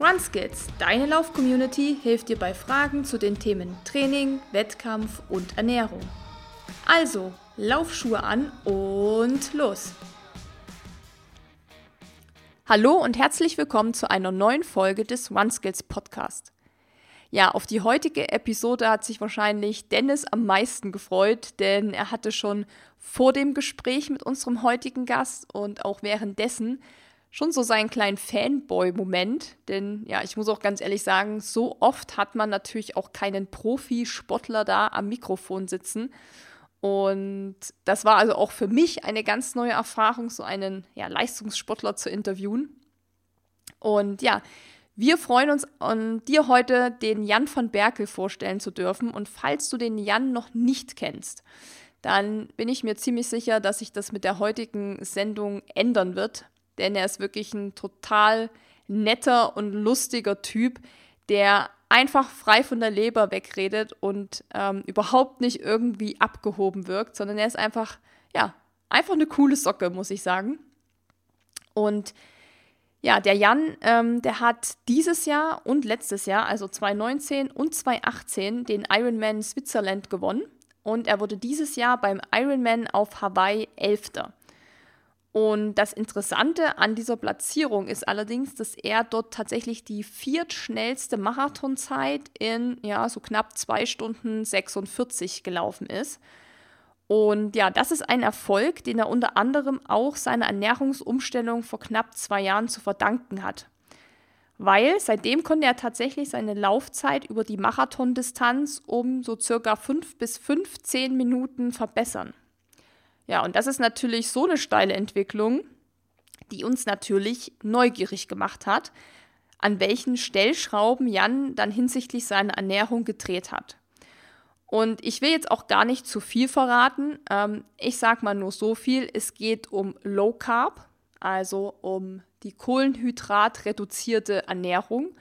RunSkills, deine Lauf-Community, hilft dir bei Fragen zu den Themen Training, Wettkampf und Ernährung. Also, Laufschuhe an und los! Hallo und herzlich willkommen zu einer neuen Folge des RunSkills Podcast. Ja, auf die heutige Episode hat sich wahrscheinlich Dennis am meisten gefreut, denn er hatte schon vor dem Gespräch mit unserem heutigen Gast und auch währenddessen schon so seinen kleinen Fanboy-Moment. Denn ja, ich muss auch ganz ehrlich sagen, so oft hat man natürlich auch keinen Profisportler da am Mikrofon sitzen. Und das war also auch für mich eine ganz neue Erfahrung, so einen ja, Leistungssportler zu interviewen. Und ja, wir freuen uns, an dir heute den Jan von Berkel vorstellen zu dürfen. Und falls du den Jan noch nicht kennst, dann bin ich mir ziemlich sicher, dass sich das mit der heutigen Sendung ändern wird denn er ist wirklich ein total netter und lustiger Typ, der einfach frei von der Leber wegredet und ähm, überhaupt nicht irgendwie abgehoben wirkt, sondern er ist einfach, ja, einfach eine coole Socke, muss ich sagen. Und ja, der Jan, ähm, der hat dieses Jahr und letztes Jahr, also 2019 und 2018, den Ironman Switzerland gewonnen. Und er wurde dieses Jahr beim Ironman auf Hawaii Elfter. Und das Interessante an dieser Platzierung ist allerdings, dass er dort tatsächlich die viertschnellste Marathonzeit in ja, so knapp zwei Stunden 46 gelaufen ist. Und ja, das ist ein Erfolg, den er unter anderem auch seiner Ernährungsumstellung vor knapp zwei Jahren zu verdanken hat. Weil seitdem konnte er tatsächlich seine Laufzeit über die Marathondistanz um so circa fünf bis 15 Minuten verbessern. Ja, und das ist natürlich so eine steile Entwicklung, die uns natürlich neugierig gemacht hat, an welchen Stellschrauben Jan dann hinsichtlich seiner Ernährung gedreht hat. Und ich will jetzt auch gar nicht zu viel verraten. Ähm, ich sage mal nur so viel, es geht um Low Carb, also um die Kohlenhydrat-reduzierte Ernährung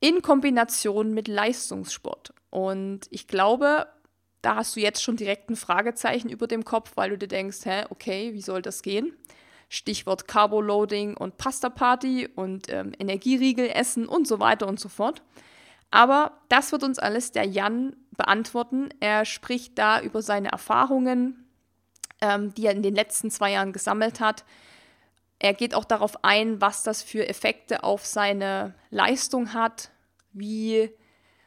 in Kombination mit Leistungssport. Und ich glaube, da hast du jetzt schon direkt ein Fragezeichen über dem Kopf, weil du dir denkst, hä, okay, wie soll das gehen? Stichwort Carboloading und Pasta Party und ähm, Energieriegel essen und so weiter und so fort. Aber das wird uns alles der Jan beantworten. Er spricht da über seine Erfahrungen, ähm, die er in den letzten zwei Jahren gesammelt hat. Er geht auch darauf ein, was das für Effekte auf seine Leistung hat, wie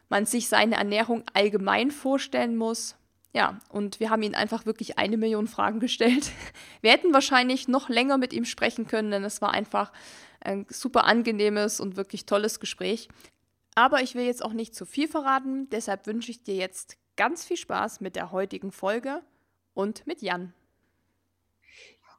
man sich seine Ernährung allgemein vorstellen muss. Ja, und wir haben ihn einfach wirklich eine Million Fragen gestellt. Wir hätten wahrscheinlich noch länger mit ihm sprechen können, denn es war einfach ein super angenehmes und wirklich tolles Gespräch. Aber ich will jetzt auch nicht zu viel verraten, deshalb wünsche ich dir jetzt ganz viel Spaß mit der heutigen Folge und mit Jan.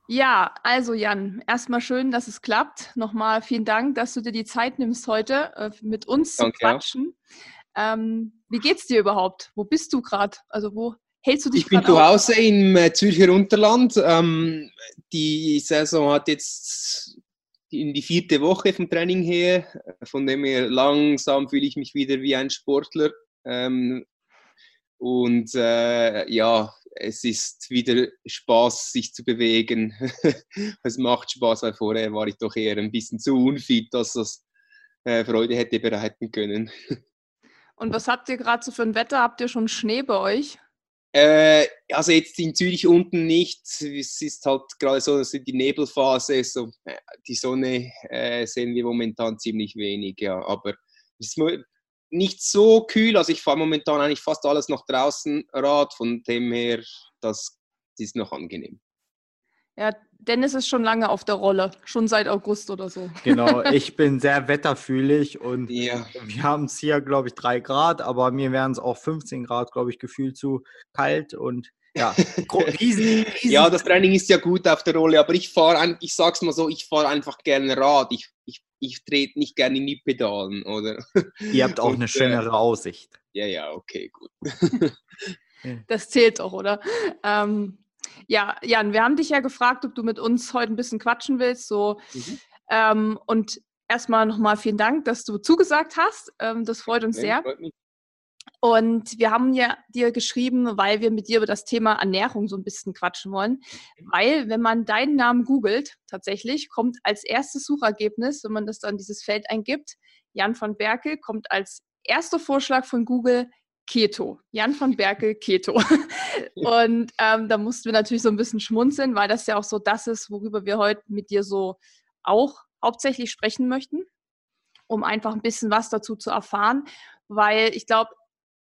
Ja, also Jan, erstmal schön, dass es klappt. Nochmal vielen Dank, dass du dir die Zeit nimmst heute äh, mit uns Danke, zu quatschen. Ja. Ähm, wie geht's dir überhaupt? Wo bist du gerade? Also wo hältst du dich Ich bin zu Hause im äh, Zürcher Unterland. Ähm, die Saison hat jetzt in die vierte Woche vom Training her. Von dem her langsam fühle ich mich wieder wie ein Sportler. Ähm, und äh, ja, es ist wieder Spaß, sich zu bewegen. es macht Spaß, weil vorher war ich doch eher ein bisschen zu unfit, dass das äh, Freude hätte bereiten können. Und was habt ihr gerade so für ein Wetter? Habt ihr schon Schnee bei euch? Äh, also jetzt in Zürich unten nicht. Es ist halt gerade so dass die Nebelphase. So, äh, die Sonne äh, sehen wir momentan ziemlich wenig, ja. Aber es ist nicht so kühl. Also ich fahre momentan eigentlich fast alles noch draußen Rad. Von dem her, das ist noch angenehm. Ja, Dennis ist schon lange auf der Rolle, schon seit August oder so. Genau, ich bin sehr wetterfühlig und ja. wir haben es hier, glaube ich, drei Grad, aber mir wären es auch 15 Grad, glaube ich, gefühlt zu kalt und ja, riesen, riesen. Ja, das Training ist ja gut auf der Rolle, aber ich fahre, ich sag's mal so, ich fahre einfach gerne Rad. Ich, ich, ich trete nicht gerne in die Pedalen, oder? Ihr habt auch und, eine schönere äh, Aussicht. Ja, ja, okay, gut. das zählt doch, oder? Ähm, ja, Jan, wir haben dich ja gefragt, ob du mit uns heute ein bisschen quatschen willst. So. Mhm. Ähm, und erstmal nochmal vielen Dank, dass du zugesagt hast. Ähm, das freut uns ja, sehr. Freut und wir haben ja dir geschrieben, weil wir mit dir über das Thema Ernährung so ein bisschen quatschen wollen. Weil, wenn man deinen Namen googelt, tatsächlich kommt als erstes Suchergebnis, wenn man das dann dieses Feld eingibt, Jan van Berkel kommt als erster Vorschlag von Google Keto. Jan van Berkel Keto. und ähm, da mussten wir natürlich so ein bisschen schmunzeln, weil das ja auch so das ist, worüber wir heute mit dir so auch hauptsächlich sprechen möchten, um einfach ein bisschen was dazu zu erfahren, weil ich glaube,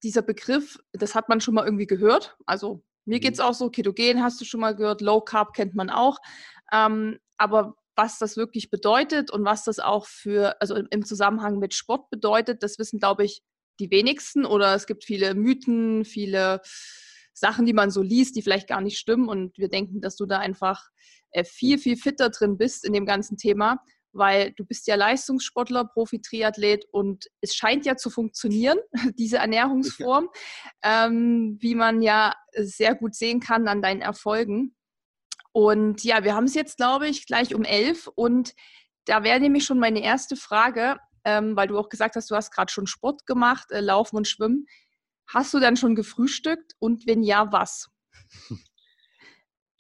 dieser Begriff, das hat man schon mal irgendwie gehört. Also mir geht es mhm. auch so, Ketogen hast du schon mal gehört, Low Carb kennt man auch. Ähm, aber was das wirklich bedeutet und was das auch für, also im Zusammenhang mit Sport bedeutet, das wissen, glaube ich, die wenigsten. Oder es gibt viele Mythen, viele Sachen, die man so liest, die vielleicht gar nicht stimmen. Und wir denken, dass du da einfach äh, viel, viel fitter drin bist in dem ganzen Thema weil du bist ja Leistungssportler, Profi-Triathlet und es scheint ja zu funktionieren, diese Ernährungsform, ähm, wie man ja sehr gut sehen kann an deinen Erfolgen. Und ja, wir haben es jetzt, glaube ich, gleich um elf und da wäre nämlich schon meine erste Frage, ähm, weil du auch gesagt hast, du hast gerade schon Sport gemacht, äh, Laufen und Schwimmen. Hast du dann schon gefrühstückt und wenn ja, was?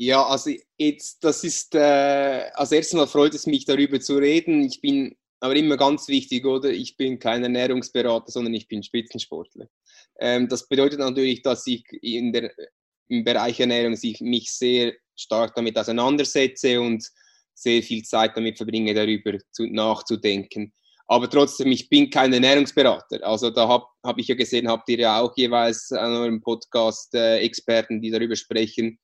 Ja, also jetzt, das ist, äh, als erstes Mal freut es mich, darüber zu reden. Ich bin aber immer ganz wichtig, oder? Ich bin kein Ernährungsberater, sondern ich bin Spitzensportler. Ähm, das bedeutet natürlich, dass ich in der, im Bereich Ernährung mich sehr stark damit auseinandersetze und sehr viel Zeit damit verbringe, darüber zu, nachzudenken. Aber trotzdem, ich bin kein Ernährungsberater. Also da habe hab ich ja gesehen, habt ihr ja auch jeweils an eurem Podcast äh, Experten, die darüber sprechen.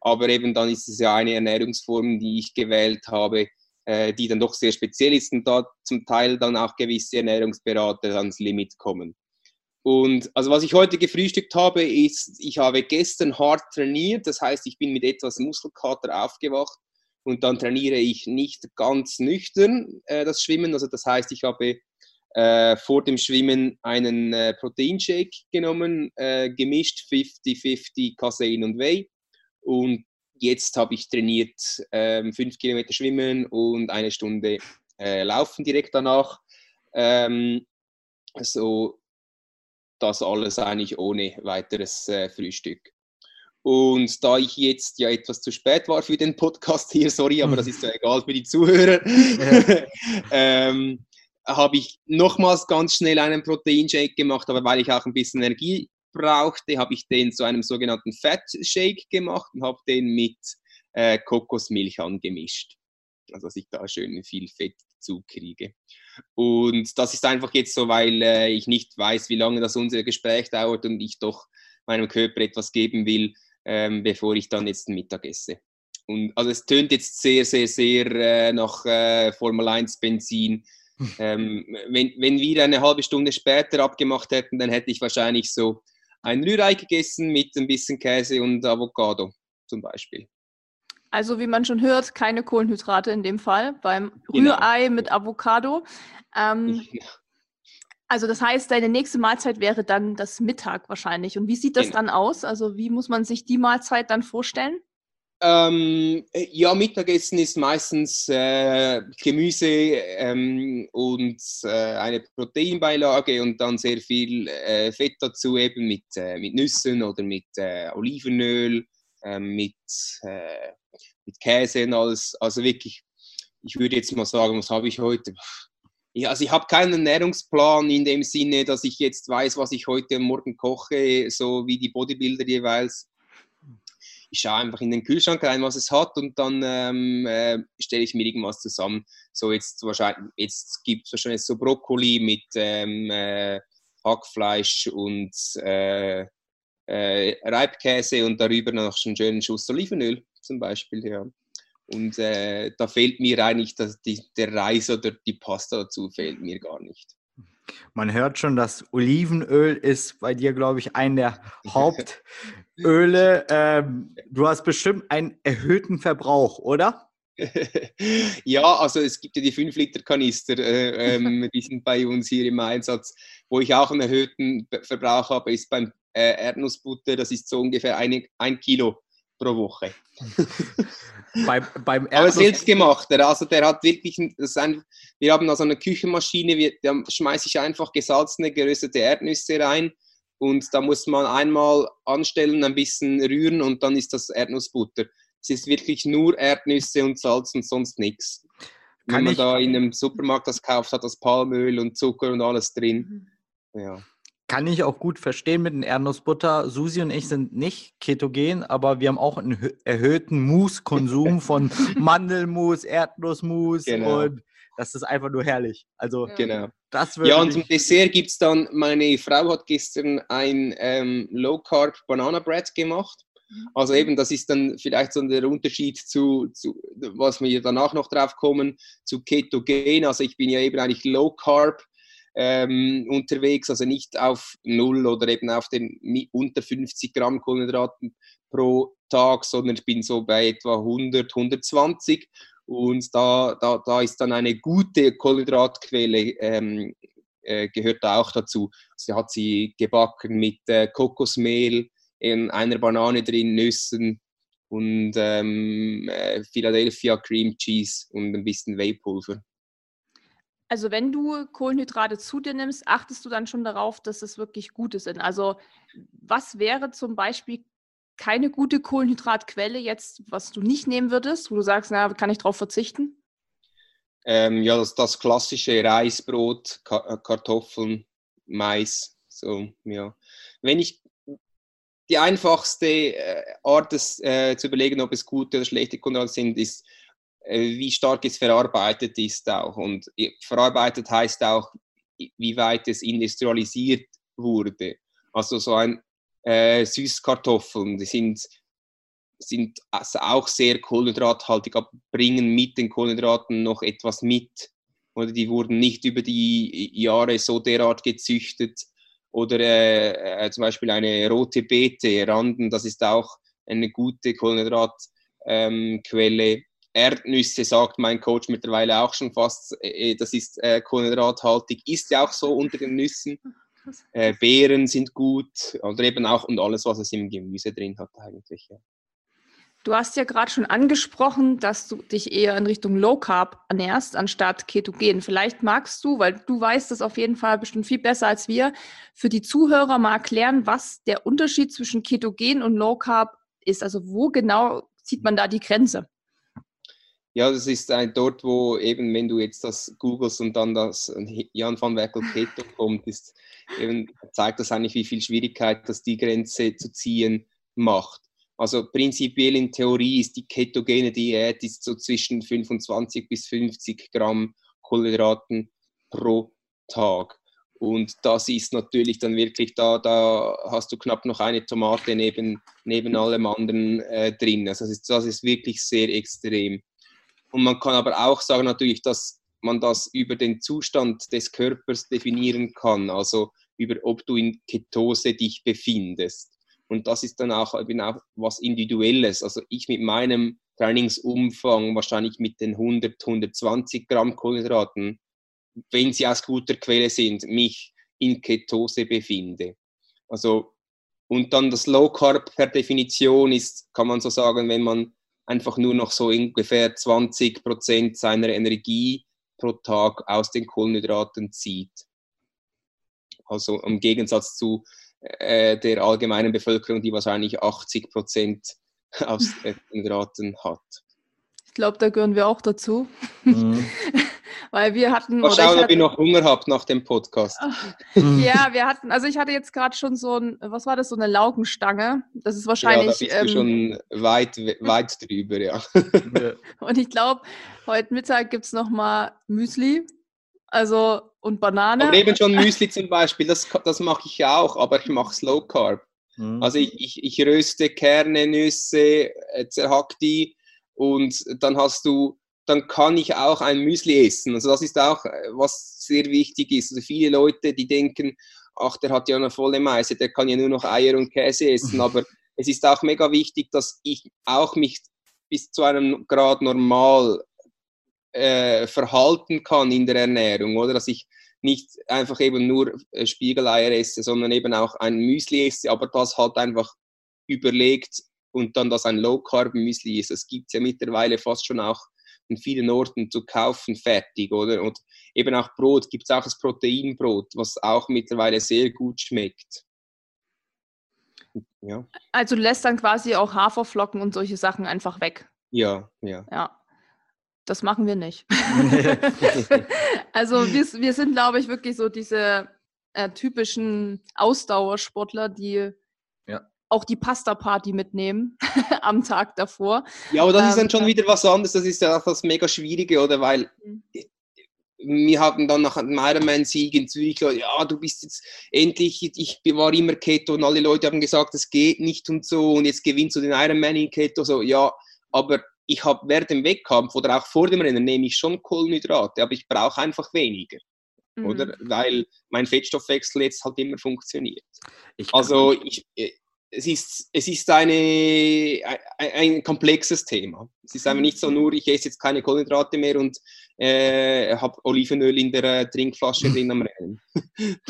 Aber eben dann ist es ja eine Ernährungsform, die ich gewählt habe, äh, die dann doch sehr speziell ist und da zum Teil dann auch gewisse Ernährungsberater ans Limit kommen. Und also was ich heute gefrühstückt habe, ist, ich habe gestern hart trainiert, das heißt, ich bin mit etwas Muskelkater aufgewacht und dann trainiere ich nicht ganz nüchtern äh, das Schwimmen. Also das heißt, ich habe äh, vor dem Schwimmen einen äh, Proteinshake genommen, äh, gemischt 50-50 Casein und Whey und jetzt habe ich trainiert ähm, fünf Kilometer Schwimmen und eine Stunde äh, Laufen direkt danach. Ähm, so das alles eigentlich ohne weiteres äh, Frühstück. Und da ich jetzt ja etwas zu spät war für den Podcast hier, sorry, aber das ist ja egal für die Zuhörer, ja. ähm, habe ich nochmals ganz schnell einen Proteinshake gemacht, aber weil ich auch ein bisschen Energie brauchte, habe ich den zu einem sogenannten Fat Shake gemacht und habe den mit äh, Kokosmilch angemischt. Also dass ich da schön viel Fett zukriege. Und das ist einfach jetzt so, weil äh, ich nicht weiß, wie lange das unser Gespräch dauert und ich doch meinem Körper etwas geben will, ähm, bevor ich dann jetzt Mittag esse. Und also es tönt jetzt sehr, sehr, sehr äh, nach äh, Formel 1 Benzin. Ähm, wenn, wenn wir eine halbe Stunde später abgemacht hätten, dann hätte ich wahrscheinlich so ein Rührei gegessen mit ein bisschen Käse und Avocado zum Beispiel. Also wie man schon hört, keine Kohlenhydrate in dem Fall beim genau. Rührei mit Avocado. Ähm, also das heißt, deine nächste Mahlzeit wäre dann das Mittag wahrscheinlich. Und wie sieht das genau. dann aus? Also wie muss man sich die Mahlzeit dann vorstellen? Ähm, ja, Mittagessen ist meistens äh, Gemüse ähm, und äh, eine Proteinbeilage und dann sehr viel äh, Fett dazu, eben mit, äh, mit Nüssen oder mit äh, Olivenöl, ähm, mit, äh, mit Käse und alles. Also wirklich, ich würde jetzt mal sagen, was habe ich heute? Ja, also ich habe keinen Ernährungsplan in dem Sinne, dass ich jetzt weiß, was ich heute Morgen koche, so wie die Bodybuilder jeweils ich schaue einfach in den Kühlschrank rein, was es hat und dann ähm, äh, stelle ich mir irgendwas zusammen. So jetzt wahrscheinlich, jetzt gibt es wahrscheinlich so Brokkoli mit ähm, äh, Hackfleisch und äh, äh, Reibkäse und darüber noch einen schönen Schuss Olivenöl zum Beispiel, ja. Und äh, da fehlt mir eigentlich das, die, der Reis oder die Pasta dazu, fehlt mir gar nicht. Man hört schon, das Olivenöl ist bei dir, glaube ich, ein der Hauptöle. Ähm, du hast bestimmt einen erhöhten Verbrauch, oder? ja, also es gibt ja die 5-Liter-Kanister, äh, ähm, die sind bei uns hier im Einsatz. Wo ich auch einen erhöhten Verbrauch habe, ist beim äh, Erdnussbutter, das ist so ungefähr ein, ein Kilo pro Woche. Beim, beim Aber selbstgemachter, also der hat wirklich, das ein, wir haben also eine Küchenmaschine, wir, da schmeiße ich einfach gesalzene, geröstete Erdnüsse rein und da muss man einmal anstellen, ein bisschen rühren und dann ist das Erdnussbutter. Es ist wirklich nur Erdnüsse und Salz und sonst nichts. Kann Wenn man ich, da in einem Supermarkt das kauft, hat das Palmöl und Zucker und alles drin. Mhm. Ja. Kann ich auch gut verstehen mit den Erdnussbutter. Susi und ich sind nicht ketogen, aber wir haben auch einen erhöhten Mousse-Konsum von Mandelmus, Erdnussmus genau. und das ist einfach nur herrlich. Also, genau. Das ja, und zum Dessert gibt es dann, meine Frau hat gestern ein ähm, Low Carb Banana Bread gemacht. Mhm. Also eben, das ist dann vielleicht so der Unterschied zu, zu was wir danach noch drauf kommen, zu Ketogen. Also ich bin ja eben eigentlich Low Carb ähm, unterwegs, also nicht auf null oder eben auf den unter 50 Gramm Kohlenhydraten pro Tag, sondern ich bin so bei etwa 100, 120 und da, da, da ist dann eine gute Kohlenhydratquelle ähm, äh, gehört da auch dazu. Sie hat sie gebacken mit äh, Kokosmehl, in einer Banane drin, Nüssen und ähm, äh, Philadelphia Cream Cheese und ein bisschen Whey-Pulver. Also wenn du Kohlenhydrate zu dir nimmst, achtest du dann schon darauf, dass es wirklich gute sind. Also was wäre zum Beispiel keine gute Kohlenhydratquelle jetzt, was du nicht nehmen würdest, wo du sagst, na, kann ich darauf verzichten? Ähm, ja, das, das, klassische Reisbrot, Ka äh, Kartoffeln, Mais. So, ja. Wenn ich die einfachste äh, Art, das, äh, zu überlegen, ob es gute oder schlechte Kohlenhydrate sind, ist wie stark es verarbeitet ist auch. Und verarbeitet heißt auch, wie weit es industrialisiert wurde. Also so ein äh, Süßkartoffeln, die sind, sind also auch sehr kohlenhydrathaltig, aber bringen mit den Kohlenhydraten noch etwas mit. Oder die wurden nicht über die Jahre so derart gezüchtet. Oder äh, äh, zum Beispiel eine rote Beete, Randen, das ist auch eine gute Kohlenhydratquelle. Ähm, Erdnüsse sagt mein Coach mittlerweile auch schon fast, äh, äh, das ist äh, kohlenhydrathaltig, ist ja auch so unter den Nüssen. Äh, Beeren sind gut oder eben auch und alles, was es im Gemüse drin hat eigentlich. Ja. Du hast ja gerade schon angesprochen, dass du dich eher in Richtung Low Carb ernährst, anstatt Ketogen. Vielleicht magst du, weil du weißt das auf jeden Fall bestimmt viel besser als wir, für die Zuhörer mal erklären, was der Unterschied zwischen Ketogen und Low Carb ist. Also wo genau zieht man da die Grenze? Ja, das ist ein, dort, wo eben, wenn du jetzt das googelst und dann das Jan van Werkel Keto kommt, ist, eben, zeigt das eigentlich, wie viel Schwierigkeit das die Grenze zu ziehen macht. Also prinzipiell in Theorie ist die ketogene Diät ist so zwischen 25 bis 50 Gramm Kohlenhydraten pro Tag. Und das ist natürlich dann wirklich da, da hast du knapp noch eine Tomate neben, neben allem anderen äh, drin. Also das ist, das ist wirklich sehr extrem. Und man kann aber auch sagen natürlich, dass man das über den Zustand des Körpers definieren kann, also über ob du in Ketose dich befindest. Und das ist dann auch, eben auch was Individuelles. Also ich mit meinem Trainingsumfang, wahrscheinlich mit den 100, 120 Gramm Kohlenhydraten, wenn sie aus guter Quelle sind, mich in Ketose befinde. Also, und dann das Low Carb per Definition ist, kann man so sagen, wenn man einfach nur noch so ungefähr 20 Prozent seiner Energie pro Tag aus den Kohlenhydraten zieht. Also im Gegensatz zu äh, der allgemeinen Bevölkerung, die wahrscheinlich 80 Prozent aus Kohlenhydraten hat. Ich glaube, da gehören wir auch dazu. Mhm. Weil wir hatten. Mal schauen, ob ihr noch Hunger habt nach dem Podcast. ja, wir hatten, also ich hatte jetzt gerade schon so ein, was war das, so eine Laugenstange. Das ist wahrscheinlich. Ja, da bist ähm, schon weit, weit drüber, ja. Und ich glaube, heute Mittag gibt es nochmal Müsli. Also und Banane. Aber eben schon Müsli zum Beispiel, das, das mache ich ja auch, aber ich mache es Low Carb. Mhm. Also ich, ich, ich röste Kerne, Nüsse, äh, zerhack die und dann hast du dann kann ich auch ein Müsli essen. Also das ist auch, äh, was sehr wichtig ist. Also viele Leute, die denken, ach, der hat ja eine volle Meise, der kann ja nur noch Eier und Käse essen. Aber es ist auch mega wichtig, dass ich auch mich bis zu einem Grad normal äh, verhalten kann in der Ernährung, oder? Dass ich nicht einfach eben nur äh, Spiegeleier esse, sondern eben auch ein Müsli esse, aber das halt einfach überlegt und dann das ein Low Carb Müsli ist. Es gibt ja mittlerweile fast schon auch in vielen Orten zu kaufen, fertig, oder? Und eben auch Brot, gibt es auch das Proteinbrot, was auch mittlerweile sehr gut schmeckt. Ja. Also du lässt dann quasi auch Haferflocken und solche Sachen einfach weg. Ja, ja. Ja. das machen wir nicht. also wir, wir sind, glaube ich, wirklich so diese äh, typischen Ausdauersportler, die. Auch die Pasta-Party mitnehmen am Tag davor. Ja, aber das ähm, ist dann schon wieder was anderes. Das ist ja auch das mega Schwierige, oder? Weil mhm. wir hatten dann nach dem Ironman-Sieg in Zürich, ja, du bist jetzt endlich, ich war immer Keto und alle Leute haben gesagt, es geht nicht und so und jetzt gewinnst du den Ironman in Keto. So, ja, aber ich habe während dem Wettkampf oder auch vor dem Rennen nehme ich schon Kohlenhydrate, aber ich brauche einfach weniger. Mhm. Oder? Weil mein Fettstoffwechsel jetzt halt immer funktioniert. Ich also ich, äh, es ist, es ist eine, ein, ein, komplexes Thema. Es ist einfach nicht so nur, ich esse jetzt keine Kohlenhydrate mehr und äh, habe Olivenöl in der äh, Trinkflasche drin am Rennen.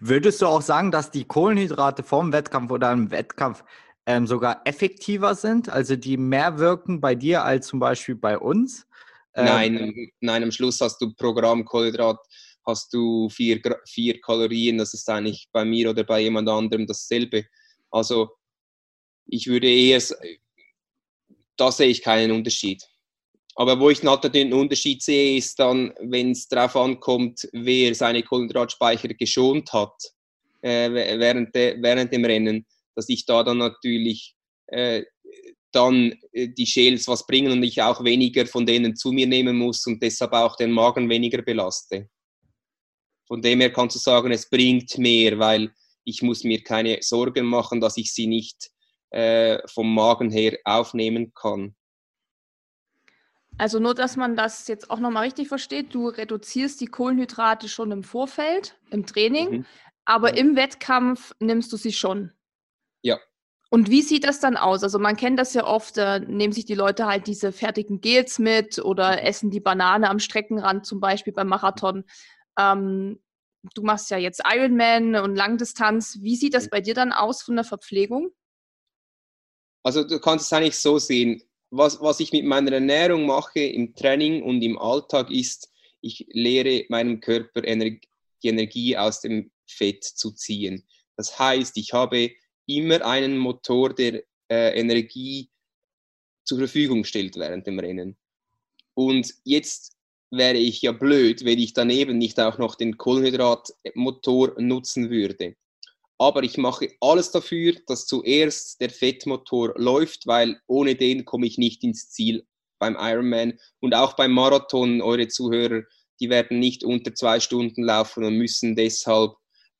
Würdest du auch sagen, dass die Kohlenhydrate vorm Wettkampf oder im Wettkampf ähm, sogar effektiver sind, also die mehr wirken bei dir als zum Beispiel bei uns? Ähm, nein, nein, am Schluss hast du pro Gramm Kohlenhydrat hast du vier, vier Kalorien, das ist eigentlich bei mir oder bei jemand anderem dasselbe. Also ich würde eher, da sehe ich keinen Unterschied. Aber wo ich natürlich den Unterschied sehe, ist dann, wenn es darauf ankommt, wer seine Kohlenhydratspeicher geschont hat äh, während, de, während dem Rennen dass ich da dann natürlich äh, dann äh, die Shales was bringen und ich auch weniger von denen zu mir nehmen muss und deshalb auch den Magen weniger belaste. Von dem her kannst du sagen, es bringt mehr, weil ich muss mir keine Sorgen machen, dass ich sie nicht äh, vom Magen her aufnehmen kann. Also nur, dass man das jetzt auch nochmal richtig versteht, du reduzierst die Kohlenhydrate schon im Vorfeld, im Training, mhm. aber mhm. im Wettkampf nimmst du sie schon. Ja. Und wie sieht das dann aus? Also man kennt das ja oft, da nehmen sich die Leute halt diese fertigen Gels mit oder essen die Banane am Streckenrand zum Beispiel beim Marathon. Ähm, du machst ja jetzt Ironman und Langdistanz. Wie sieht das bei dir dann aus von der Verpflegung? Also du kannst es eigentlich so sehen. Was, was ich mit meiner Ernährung mache im Training und im Alltag ist, ich lehre meinem Körper die Energie aus dem Fett zu ziehen. Das heißt, ich habe immer einen Motor, der äh, Energie zur Verfügung stellt während dem Rennen. Und jetzt wäre ich ja blöd, wenn ich daneben nicht auch noch den Kohlenhydratmotor nutzen würde. Aber ich mache alles dafür, dass zuerst der Fettmotor läuft, weil ohne den komme ich nicht ins Ziel beim Ironman und auch beim Marathon. Eure Zuhörer, die werden nicht unter zwei Stunden laufen und müssen deshalb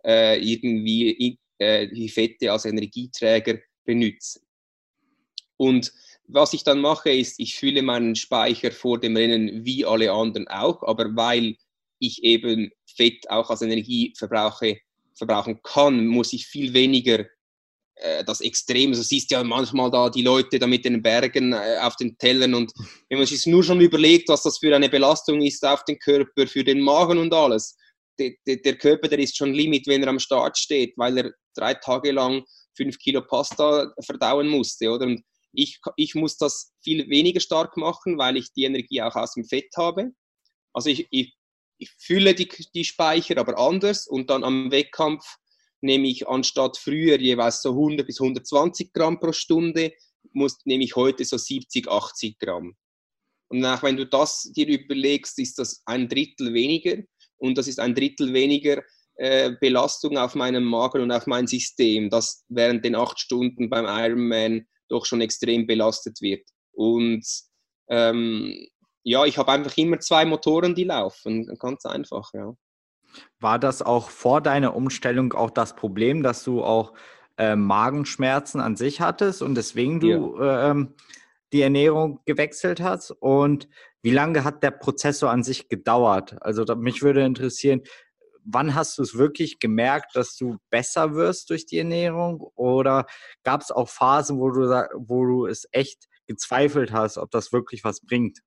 äh, irgendwie äh, die Fette als Energieträger benutzen. Und was ich dann mache, ist, ich fülle meinen Speicher vor dem Rennen wie alle anderen auch, aber weil ich eben Fett auch als Energie verbrauche, verbrauchen kann, muss ich viel weniger äh, das Extrem. Also siehst ja manchmal da die Leute da mit den Bergen äh, auf den Tellern und wenn man sich nur schon überlegt, was das für eine Belastung ist auf den Körper, für den Magen und alles, der, der Körper, der ist schon Limit, wenn er am Start steht, weil er drei Tage lang fünf Kilo Pasta verdauen musste, oder? Und ich, ich muss das viel weniger stark machen, weil ich die Energie auch aus dem Fett habe. Also ich, ich, ich fülle die, die Speicher aber anders und dann am Wettkampf nehme ich anstatt früher jeweils so 100 bis 120 Gramm pro Stunde, muss, nehme ich heute so 70, 80 Gramm. Und nach, wenn du das dir überlegst, ist das ein Drittel weniger und das ist ein Drittel weniger äh, Belastung auf meinem Magen und auf mein System, das während den acht Stunden beim Ironman doch schon extrem belastet wird. Und ähm, ja, ich habe einfach immer zwei Motoren, die laufen. Ganz einfach, ja. War das auch vor deiner Umstellung auch das Problem, dass du auch äh, Magenschmerzen an sich hattest und deswegen du ja. ähm, die Ernährung gewechselt hast? Und wie lange hat der Prozess so an sich gedauert? Also da, mich würde interessieren, wann hast du es wirklich gemerkt, dass du besser wirst durch die Ernährung? Oder gab es auch Phasen, wo du, wo du es echt gezweifelt hast, ob das wirklich was bringt?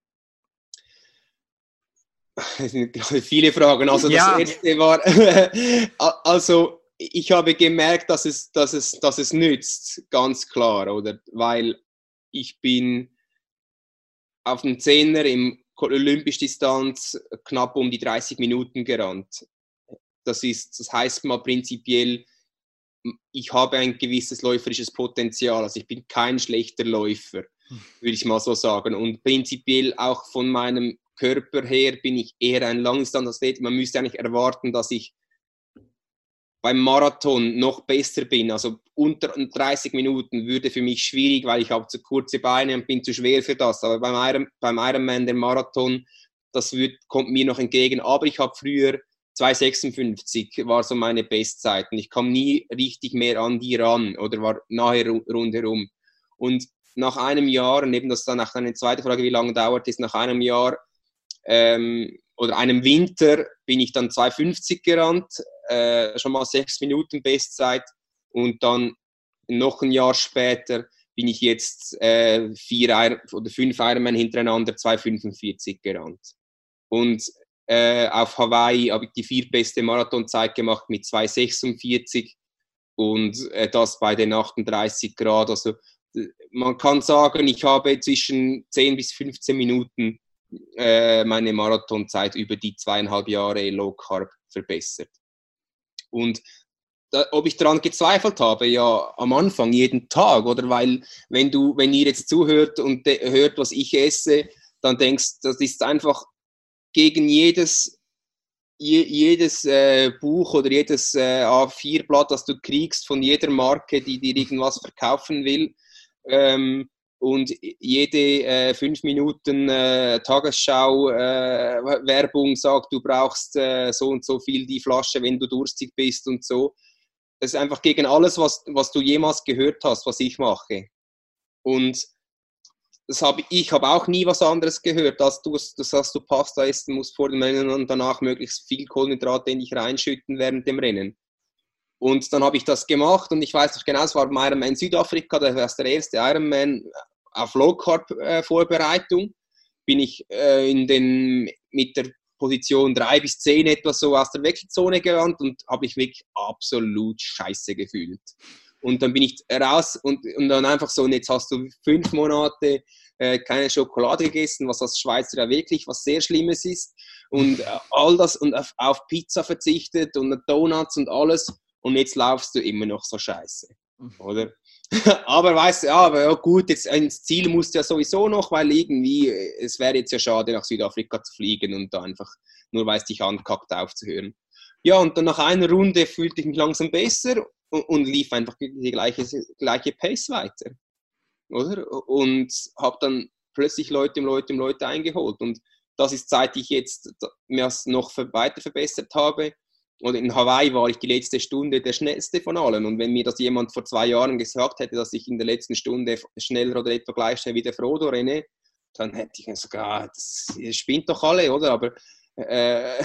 Viele Fragen. Also ja. das erste war, also ich habe gemerkt, dass es, dass es, dass es nützt, ganz klar, oder? Weil ich bin auf dem Zehner im Olympisch Distanz knapp um die 30 Minuten gerannt. Das, ist, das heißt mal prinzipiell, ich habe ein gewisses läuferisches Potenzial. Also ich bin kein schlechter Läufer. würde ich mal so sagen. Und prinzipiell auch von meinem Körper her bin ich eher ein Langdistanzathlet. Man müsste eigentlich erwarten, dass ich beim Marathon noch besser bin. Also unter 30 Minuten würde für mich schwierig, weil ich habe zu kurze Beine und bin zu schwer für das. Aber beim, Iron, beim Ironman, der Marathon, das wird, kommt mir noch entgegen. Aber ich habe früher 2,56 war so meine Bestzeit und ich kam nie richtig mehr an die ran oder war nahe rundherum. Und nach einem Jahr, und eben das dann nach eine zweite Frage, wie lange dauert es, nach einem Jahr ähm, oder einem Winter bin ich dann 2,50 gerannt, äh, schon mal sechs Minuten Bestzeit und dann noch ein Jahr später bin ich jetzt äh, vier oder fünf Ironman hintereinander 2,45 gerannt. Und äh, auf Hawaii habe ich die viertbeste Marathonzeit gemacht mit 2,46 und äh, das bei den 38 Grad. Also man kann sagen, ich habe zwischen 10 bis 15 Minuten äh, meine Marathonzeit über die zweieinhalb Jahre Low Carb verbessert. Und da, ob ich daran gezweifelt habe, ja, am Anfang, jeden Tag, oder weil, wenn du, wenn ihr jetzt zuhört und hört, was ich esse, dann denkst, das ist einfach gegen jedes, je, jedes äh, Buch oder jedes äh, A4-Blatt, das du kriegst von jeder Marke, die dir irgendwas verkaufen will. Ähm, und jede äh, fünf Minuten äh, Tagesschau äh, sagt, du brauchst äh, so und so viel die Flasche, wenn du durstig bist und so. Das ist einfach gegen alles, was, was du jemals gehört hast, was ich mache. Und das hab, ich habe auch nie was anderes gehört, als du, dass, du Pasta essen musst vor dem Rennen und danach möglichst viel Kohlenhydrate in dich reinschütten während dem Rennen. Und dann habe ich das gemacht und ich weiß noch genau, es war beim Ironman Südafrika, das war der erste Ironman auf Low Carb äh, Vorbereitung. Bin ich äh, in den, mit der Position 3 bis 10 etwa so aus der Wechselzone gerannt und habe ich wirklich absolut scheiße gefühlt. Und dann bin ich raus und, und dann einfach so, und jetzt hast du fünf Monate äh, keine Schokolade gegessen, was als Schweizer ja wirklich was sehr Schlimmes ist. Und äh, all das und auf, auf, Pizza verzichtet und Donuts und alles. Und jetzt laufst du immer noch so scheiße. Mhm. Oder? aber weißt du, ja, aber ja, gut, jetzt ins Ziel musst du ja sowieso noch, weil irgendwie, es wäre jetzt ja schade, nach Südafrika zu fliegen und da einfach, nur weil es dich ankackt, aufzuhören. Ja, und dann nach einer Runde fühlte ich mich langsam besser und, und lief einfach die gleiche, gleiche Pace weiter. Oder? Und habe dann plötzlich Leute um Leute um Leute eingeholt. Und das ist, seit ich jetzt mir noch weiter verbessert habe. Und in Hawaii war ich die letzte Stunde der schnellste von allen. Und wenn mir das jemand vor zwei Jahren gesagt hätte, dass ich in der letzten Stunde schneller oder etwa gleich schnell wie der Frodo renne, dann hätte ich gesagt, ah, das spinnt doch alle, oder? Aber äh,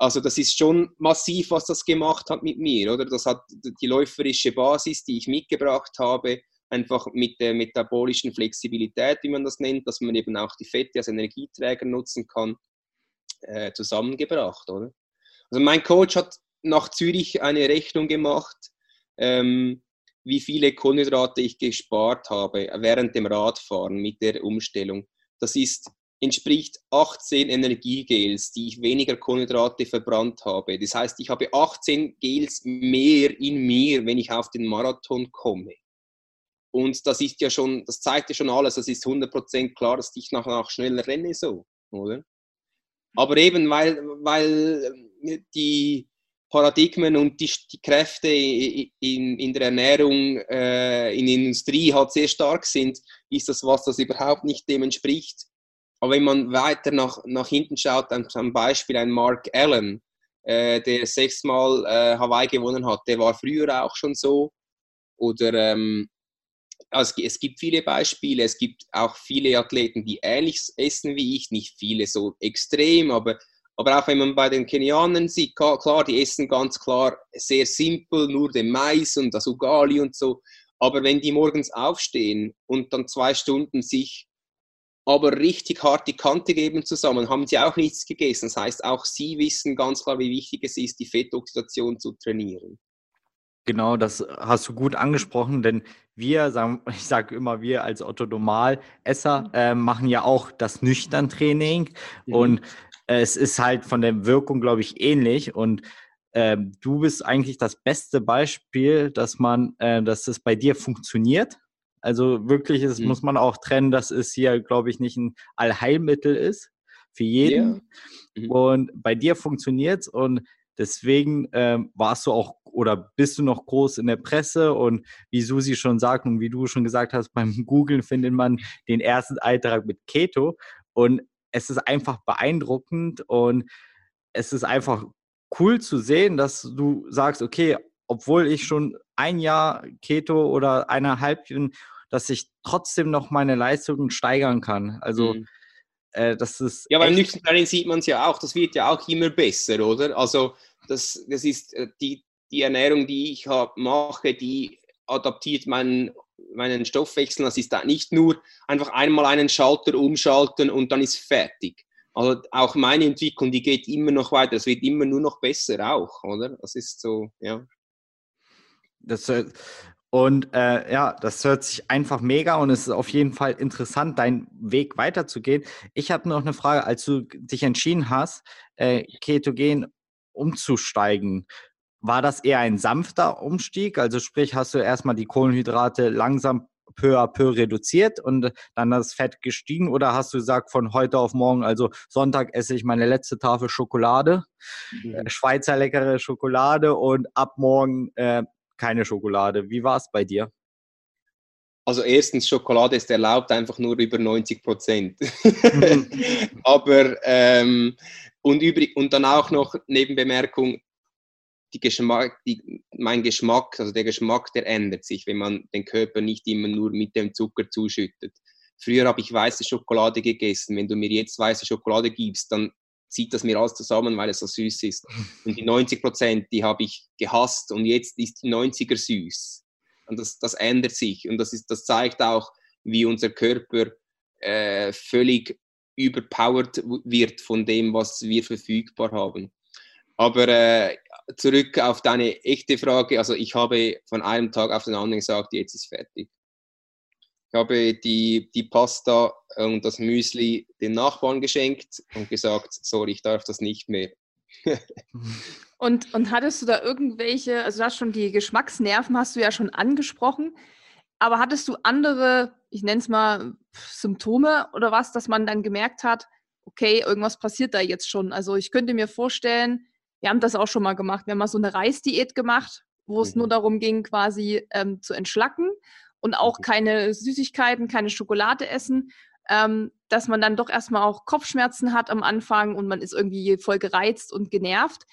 also das ist schon massiv, was das gemacht hat mit mir, oder? Das hat die läuferische Basis, die ich mitgebracht habe, einfach mit der metabolischen Flexibilität, wie man das nennt, dass man eben auch die Fette als Energieträger nutzen kann, äh, zusammengebracht, oder? Also mein Coach hat nach Zürich eine Rechnung gemacht, ähm, wie viele Kohlenhydrate ich gespart habe während dem Radfahren mit der Umstellung. Das ist entspricht 18 Energiegels, die ich weniger Kohlenhydrate verbrannt habe. Das heißt, ich habe 18 Gels mehr in mir, wenn ich auf den Marathon komme. Und das ist ja schon, das zeigt ja schon alles, das ist 100% klar, dass ich nachher schneller renne so, oder? Aber eben, weil, weil die Paradigmen und die, die Kräfte in, in der Ernährung, äh, in der Industrie halt sehr stark sind, ist das was, das überhaupt nicht dem entspricht. Aber wenn man weiter nach, nach hinten schaut, dann zum Beispiel ein Mark Allen, äh, der sechsmal äh, Hawaii gewonnen hat, der war früher auch schon so. Oder ähm, also es gibt viele Beispiele, es gibt auch viele Athleten, die ähnlich essen wie ich, nicht viele so extrem, aber, aber auch wenn man bei den Kenianern sieht, klar, die essen ganz klar sehr simpel, nur den Mais und das Ugali und so, aber wenn die morgens aufstehen und dann zwei Stunden sich aber richtig hart die Kante geben zusammen, haben sie auch nichts gegessen. Das heißt, auch sie wissen ganz klar, wie wichtig es ist, die Fettoxidation zu trainieren. Genau, das hast du gut angesprochen, denn wir, sagen, ich sage immer, wir als Otto Normalesser äh, machen ja auch das Nüchtern-Training mhm. und äh, es ist halt von der Wirkung, glaube ich, ähnlich und äh, du bist eigentlich das beste Beispiel, dass man, äh, dass es bei dir funktioniert Also wirklich, das mhm. muss man auch trennen, dass es hier, glaube ich, nicht ein Allheilmittel ist für jeden. Ja. Mhm. Und bei dir funktioniert es und deswegen ähm, warst du auch oder bist du noch groß in der Presse und wie Susi schon sagt und wie du schon gesagt hast, beim Googlen findet man den ersten Eintrag mit Keto und es ist einfach beeindruckend und es ist einfach cool zu sehen, dass du sagst, okay, obwohl ich schon ein Jahr Keto oder eineinhalb bin, dass ich trotzdem noch meine Leistungen steigern kann. Also mhm. äh, das ist. Ja, beim Nüchterntraining sieht man es ja auch, das wird ja auch immer besser, oder? Also das, das ist äh, die, die Ernährung, die ich hab, mache, die adaptiert meinen, meinen Stoffwechsel. Das ist da nicht nur einfach einmal einen Schalter umschalten und dann ist fertig. Also auch meine Entwicklung, die geht immer noch weiter. Es wird immer nur noch besser auch, oder? Das ist so, ja. Das, und äh, ja, das hört sich einfach mega und es ist auf jeden Fall interessant, deinen Weg weiterzugehen. Ich habe noch eine Frage, als du dich entschieden hast, äh, ketogen umzusteigen. War das eher ein sanfter Umstieg? Also sprich, hast du erstmal die Kohlenhydrate langsam peu à peu reduziert und dann das Fett gestiegen oder hast du gesagt, von heute auf morgen, also Sonntag esse ich meine letzte Tafel Schokolade, mhm. Schweizer leckere Schokolade und ab morgen äh, keine Schokolade. Wie war es bei dir? Also erstens, Schokolade ist erlaubt einfach nur über 90 Prozent. Mhm. Aber ähm, und, übrig, und dann auch noch Nebenbemerkung, die Geschmack, die, mein Geschmack, also der Geschmack, der ändert sich, wenn man den Körper nicht immer nur mit dem Zucker zuschüttet. Früher habe ich weiße Schokolade gegessen. Wenn du mir jetzt weiße Schokolade gibst, dann zieht das mir alles zusammen, weil es so süß ist. Und die 90 Prozent, die habe ich gehasst und jetzt ist die 90er süß. Und das, das ändert sich und das, ist, das zeigt auch, wie unser Körper äh, völlig überpowered wird von dem, was wir verfügbar haben. Aber äh, zurück auf deine echte Frage. Also ich habe von einem Tag auf den anderen gesagt, jetzt ist fertig. Ich habe die, die Pasta und das Müsli den Nachbarn geschenkt und gesagt, sorry, ich darf das nicht mehr. und, und hattest du da irgendwelche, also du hast schon die Geschmacksnerven, hast du ja schon angesprochen, aber hattest du andere, ich nenne es mal Symptome oder was, dass man dann gemerkt hat, okay, irgendwas passiert da jetzt schon. Also ich könnte mir vorstellen, wir haben das auch schon mal gemacht, wir haben mal so eine Reisdiät gemacht, wo es mhm. nur darum ging, quasi ähm, zu entschlacken und auch mhm. keine Süßigkeiten, keine Schokolade essen, ähm, dass man dann doch erstmal auch Kopfschmerzen hat am Anfang und man ist irgendwie voll gereizt und genervt.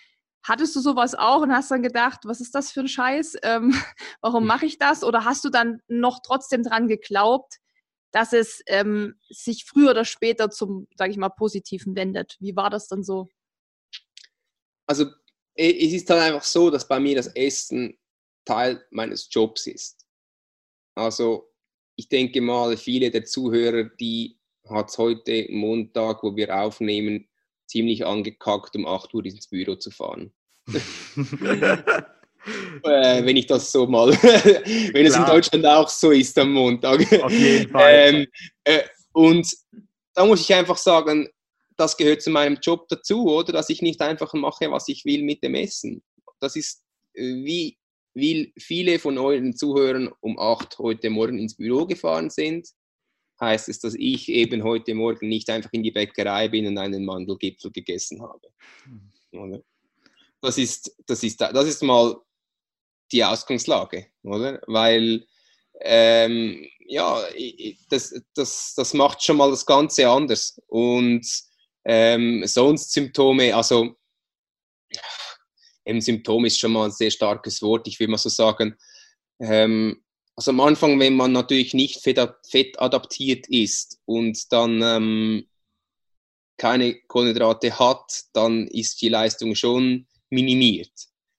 Hattest du sowas auch und hast dann gedacht, was ist das für ein Scheiß? Ähm, warum mache ich das? Oder hast du dann noch trotzdem dran geglaubt, dass es ähm, sich früher oder später zum, sage ich mal, Positiven wendet? Wie war das dann so? Also es ist dann einfach so, dass bei mir das Essen Teil meines Jobs ist. Also ich denke mal, viele der Zuhörer, die hat es heute Montag, wo wir aufnehmen, ziemlich angekackt, um 8 Uhr ins Büro zu fahren. äh, wenn ich das so mal, wenn es in Deutschland auch so ist am Montag. Auf jeden Fall. Ähm, äh, und da muss ich einfach sagen, das gehört zu meinem Job dazu, oder? Dass ich nicht einfach mache, was ich will mit dem Essen. Das ist äh, wie weil viele von euren Zuhörern um 8 heute Morgen ins Büro gefahren sind, heißt es, dass ich eben heute Morgen nicht einfach in die Bäckerei bin und einen Mandelgipfel gegessen habe. Oder? Das ist, das, ist, das ist mal die Ausgangslage, oder? Weil ähm, ja, das, das, das macht schon mal das Ganze anders. Und ähm, sonst Symptome, also eben Symptom ist schon mal ein sehr starkes Wort. Ich will mal so sagen, ähm, also am Anfang, wenn man natürlich nicht fettadaptiert ist und dann ähm, keine Kohlenhydrate hat, dann ist die Leistung schon minimiert.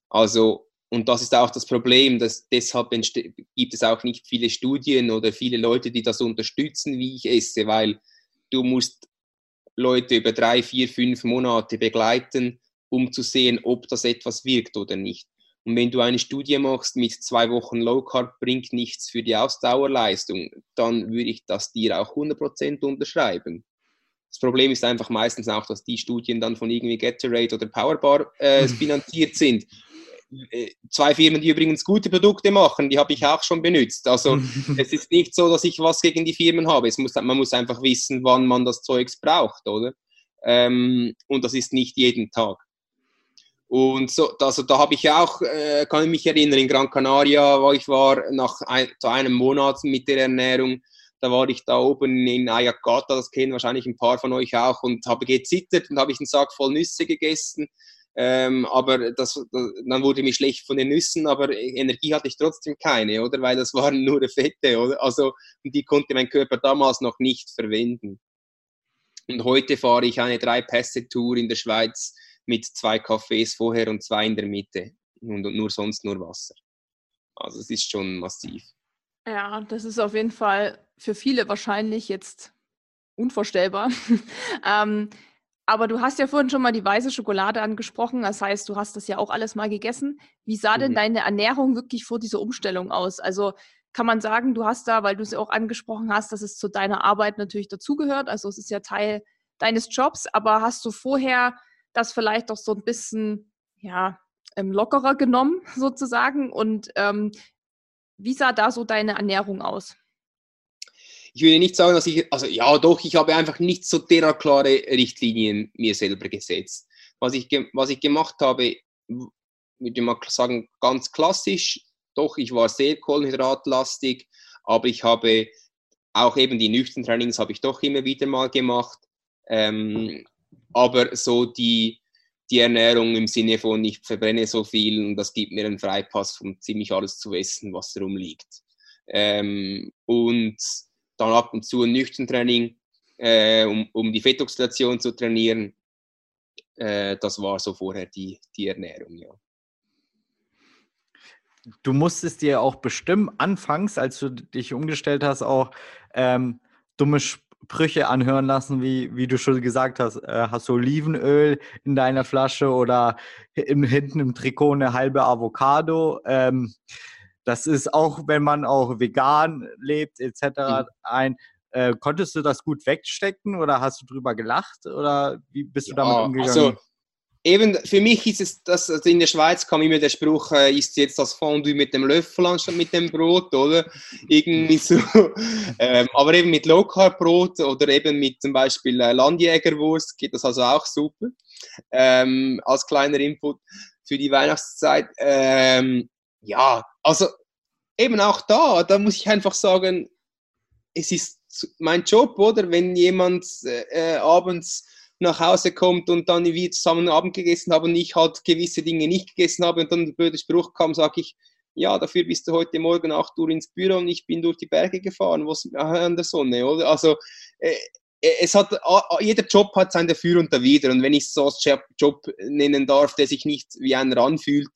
Also, und das ist auch das Problem, dass deshalb gibt es auch nicht viele Studien oder viele Leute, die das unterstützen, wie ich esse, weil du musst Leute über drei, vier, fünf Monate begleiten um zu sehen, ob das etwas wirkt oder nicht. Und wenn du eine Studie machst mit zwei Wochen Low Carb bringt nichts für die Ausdauerleistung, dann würde ich das dir auch 100% unterschreiben. Das Problem ist einfach meistens auch, dass die Studien dann von irgendwie Gatorade oder Powerbar äh, finanziert sind. äh, zwei Firmen, die übrigens gute Produkte machen, die habe ich auch schon benutzt. Also es ist nicht so, dass ich was gegen die Firmen habe. Es muss, man muss einfach wissen, wann man das Zeugs braucht, oder? Ähm, und das ist nicht jeden Tag. Und so, also da habe ich auch, äh, kann ich mich erinnern, in Gran Canaria, wo ich war, nach ein, zu einem Monat mit der Ernährung, da war ich da oben in Ayakata, das kennen wahrscheinlich ein paar von euch auch, und habe gezittert und habe ich einen Sack voll Nüsse gegessen. Ähm, aber das, das, dann wurde mir schlecht von den Nüssen, aber Energie hatte ich trotzdem keine, oder? Weil das waren nur Fette, oder? Also, die konnte mein Körper damals noch nicht verwenden. Und heute fahre ich eine Drei-Pässe-Tour in der Schweiz mit zwei Kaffees vorher und zwei in der Mitte und, nur sonst nur Wasser. Also es ist schon massiv. Ja, das ist auf jeden Fall für viele wahrscheinlich jetzt unvorstellbar. ähm, aber du hast ja vorhin schon mal die weiße Schokolade angesprochen. Das heißt, du hast das ja auch alles mal gegessen. Wie sah mhm. denn deine Ernährung wirklich vor dieser Umstellung aus? Also kann man sagen, du hast da, weil du es auch angesprochen hast, dass es zu deiner Arbeit natürlich dazugehört. Also es ist ja Teil deines Jobs. Aber hast du vorher das vielleicht auch so ein bisschen, ja, ähm, lockerer genommen sozusagen. Und ähm, wie sah da so deine Ernährung aus? Ich würde nicht sagen, dass ich, also ja doch, ich habe einfach nicht so klare Richtlinien mir selber gesetzt. Was ich, was ich gemacht habe, würde mal sagen, ganz klassisch, doch, ich war sehr kohlenhydratlastig, aber ich habe auch eben die nüchtern Trainings habe ich doch immer wieder mal gemacht. Ähm, aber so die, die Ernährung im Sinne von, ich verbrenne so viel und das gibt mir einen Freipass, um ziemlich alles zu essen, was rumliegt. Ähm, und dann ab und zu ein Nüchtern-Training, äh, um, um die Fettoxidation zu trainieren. Äh, das war so vorher die, die Ernährung, ja. Du musstest dir auch bestimmen, anfangs, als du dich umgestellt hast, auch ähm, dumme Sprüche anhören lassen, wie, wie du schon gesagt hast. Äh, hast du Olivenöl in deiner Flasche oder im, hinten im Trikot eine halbe Avocado? Ähm, das ist auch, wenn man auch vegan lebt, etc. Mhm. ein. Äh, konntest du das gut wegstecken oder hast du drüber gelacht oder wie bist du ja, damit umgegangen? Also, eben für mich ist es, dass also in der Schweiz kam immer der Spruch, äh, ist jetzt das Fondue mit dem Löffel anstatt mit dem Brot, oder? Irgendwie so. ähm, aber eben mit Low Carb Brot oder eben mit zum Beispiel äh, Landjägerwurst geht das also auch super. Ähm, als kleiner Input für die Weihnachtszeit. Ähm, ja, also eben auch da, da muss ich einfach sagen, es ist mein Job, oder? Wenn jemand äh abends nach Hause kommt und dann wir zusammen Abend gegessen haben und ich halt gewisse Dinge nicht gegessen habe und dann ein blöder Spruch kam, sage ich, ja, dafür bist du heute Morgen 8 Uhr ins Büro und ich bin durch die Berge gefahren, was an der Sonne, oder? Also äh, äh, es hat, jeder Job hat sein Dafür und Dawider und wenn ich so als Job nennen darf, der sich nicht wie einer anfühlt,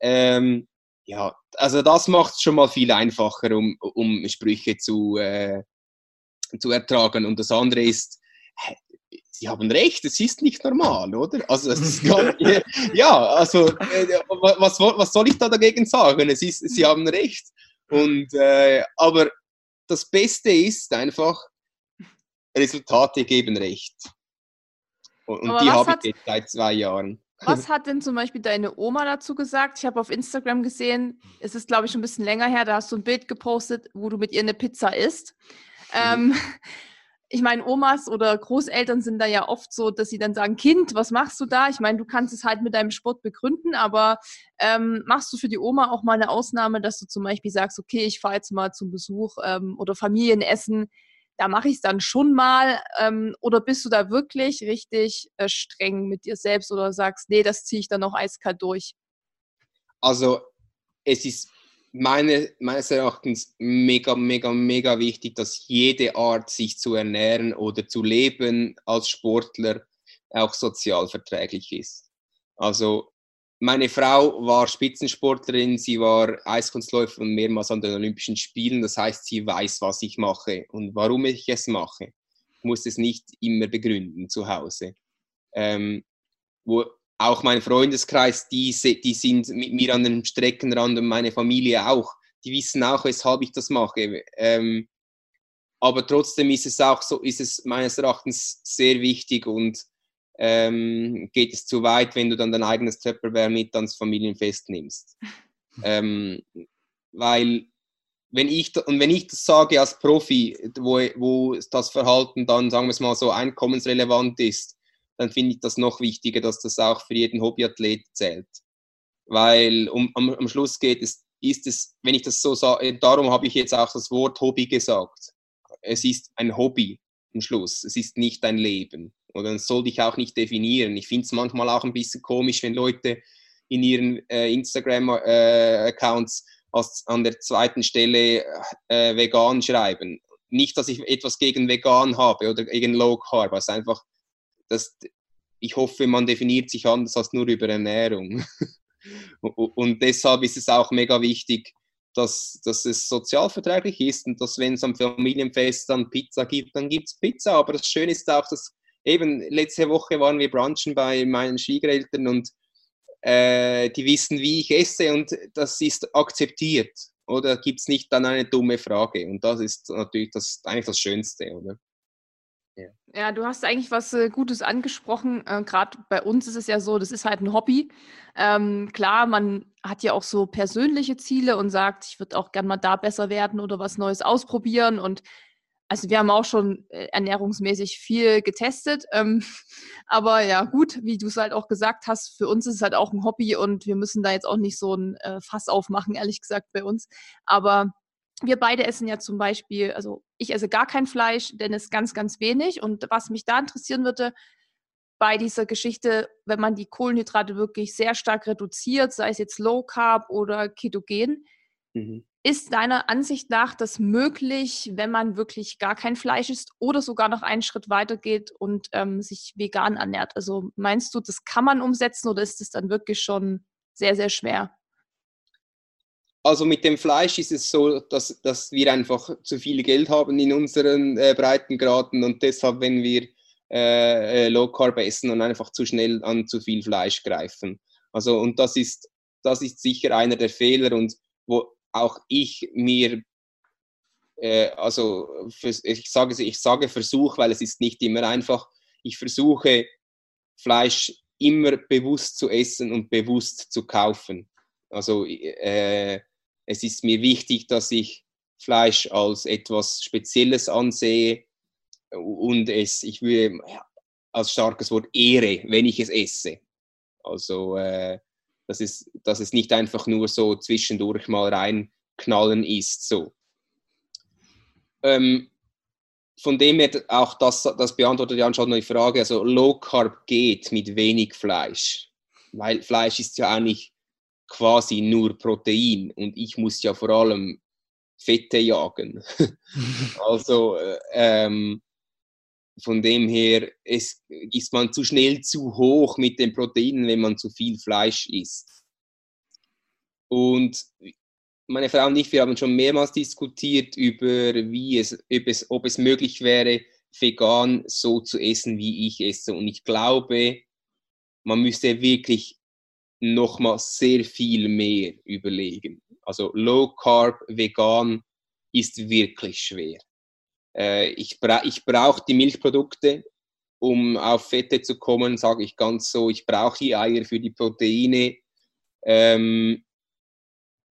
ähm, ja, also das macht es schon mal viel einfacher, um, um Sprüche zu, äh, zu ertragen. Und das andere ist, Sie haben recht, es ist nicht normal, oder? Also gar, ja, also äh, was, was soll ich da dagegen sagen? Es ist, Sie haben recht. Und, äh, aber das Beste ist einfach, Resultate geben recht. Und, und die habe ich jetzt seit zwei Jahren. Was hat denn zum Beispiel deine Oma dazu gesagt? Ich habe auf Instagram gesehen, es ist glaube ich schon ein bisschen länger her, da hast du ein Bild gepostet, wo du mit ihr eine Pizza isst. Mhm. Ähm, ich meine, Omas oder Großeltern sind da ja oft so, dass sie dann sagen, Kind, was machst du da? Ich meine, du kannst es halt mit deinem Sport begründen, aber ähm, machst du für die Oma auch mal eine Ausnahme, dass du zum Beispiel sagst, okay, ich fahre jetzt mal zum Besuch ähm, oder Familienessen, da mache ich es dann schon mal? Ähm, oder bist du da wirklich richtig äh, streng mit dir selbst oder sagst, nee, das ziehe ich dann noch eiskalt durch? Also es ist meine, meines Erachtens mega, mega, mega wichtig, dass jede Art, sich zu ernähren oder zu leben als Sportler auch sozial verträglich ist. Also meine Frau war Spitzensportlerin, sie war Eiskunstläuferin mehrmals an den Olympischen Spielen. Das heißt, sie weiß, was ich mache und warum ich es mache. Ich muss es nicht immer begründen zu Hause. Ähm, wo auch mein Freundeskreis, die, die sind mit mir an dem Streckenrand und meine Familie auch. Die wissen auch, weshalb ich das mache. Ähm, aber trotzdem ist es auch so, ist es meines Erachtens sehr wichtig und ähm, geht es zu weit, wenn du dann dein eigenes Tupperware mit ans Familienfest nimmst. ähm, weil wenn ich, und wenn ich das sage als Profi, wo, wo das Verhalten dann, sagen wir es mal so, einkommensrelevant ist, dann finde ich das noch wichtiger, dass das auch für jeden Hobbyathlet zählt. Weil um, am, am Schluss geht es, ist es, wenn ich das so sage, darum habe ich jetzt auch das Wort Hobby gesagt. Es ist ein Hobby am Schluss, es ist nicht ein Leben. Und dann soll ich auch nicht definieren. Ich finde es manchmal auch ein bisschen komisch, wenn Leute in ihren äh, Instagram-Accounts äh, an der zweiten Stelle äh, vegan schreiben. Nicht, dass ich etwas gegen vegan habe oder gegen Low Carb, es ist einfach, dass ich hoffe, man definiert sich anders als nur über Ernährung. und deshalb ist es auch mega wichtig, dass, dass es sozialverträglich ist und dass, wenn es am Familienfest dann Pizza gibt, dann gibt es Pizza. Aber das Schöne ist auch, dass eben letzte Woche waren wir brunchen bei meinen Schwiegereltern und äh, die wissen, wie ich esse und das ist akzeptiert. Oder gibt es nicht dann eine dumme Frage? Und das ist natürlich das, eigentlich das Schönste, oder? Ja. ja, du hast eigentlich was äh, Gutes angesprochen. Äh, Gerade bei uns ist es ja so, das ist halt ein Hobby. Ähm, klar, man hat ja auch so persönliche Ziele und sagt, ich würde auch gerne mal da besser werden oder was Neues ausprobieren. Und also wir haben auch schon äh, ernährungsmäßig viel getestet. Ähm, aber ja, gut, wie du es halt auch gesagt hast, für uns ist es halt auch ein Hobby und wir müssen da jetzt auch nicht so ein äh, Fass aufmachen, ehrlich gesagt, bei uns. Aber wir beide essen ja zum Beispiel, also ich esse gar kein Fleisch, Dennis ganz, ganz wenig. Und was mich da interessieren würde, bei dieser Geschichte, wenn man die Kohlenhydrate wirklich sehr stark reduziert, sei es jetzt Low Carb oder Ketogen, mhm. Ist deiner Ansicht nach das möglich, wenn man wirklich gar kein Fleisch isst oder sogar noch einen Schritt weiter geht und ähm, sich vegan ernährt? Also meinst du, das kann man umsetzen oder ist es dann wirklich schon sehr, sehr schwer? Also mit dem Fleisch ist es so, dass, dass wir einfach zu viel Geld haben in unseren äh, Breitengraden und deshalb, wenn wir äh, äh, Low Carb essen und einfach zu schnell an zu viel Fleisch greifen. Also und das ist, das ist sicher einer der Fehler und wo auch ich mir, äh, also ich, sage, ich sage Versuch, weil es ist nicht immer einfach, ich versuche Fleisch immer bewusst zu essen und bewusst zu kaufen. Also äh, es ist mir wichtig, dass ich Fleisch als etwas Spezielles ansehe und es, ich würde als starkes Wort ehre, wenn ich es esse. Also äh, dass es, dass es nicht einfach nur so zwischendurch mal reinknallen ist. So. Ähm, von dem her auch das, das beantwortet ja schon die Frage, also Low Carb geht mit wenig Fleisch, weil Fleisch ist ja eigentlich quasi nur Protein und ich muss ja vor allem Fette jagen. also äh, ähm, von dem her es, ist man zu schnell zu hoch mit den Proteinen, wenn man zu viel Fleisch isst. Und meine Frau und ich, wir haben schon mehrmals diskutiert über, wie es, ob, es, ob es möglich wäre, vegan so zu essen, wie ich esse. Und ich glaube, man müsste wirklich nochmal sehr viel mehr überlegen. Also Low Carb, vegan ist wirklich schwer. Äh, ich, bra ich brauche die Milchprodukte, um auf Fette zu kommen, sage ich ganz so. Ich brauche die Eier für die Proteine. Ähm,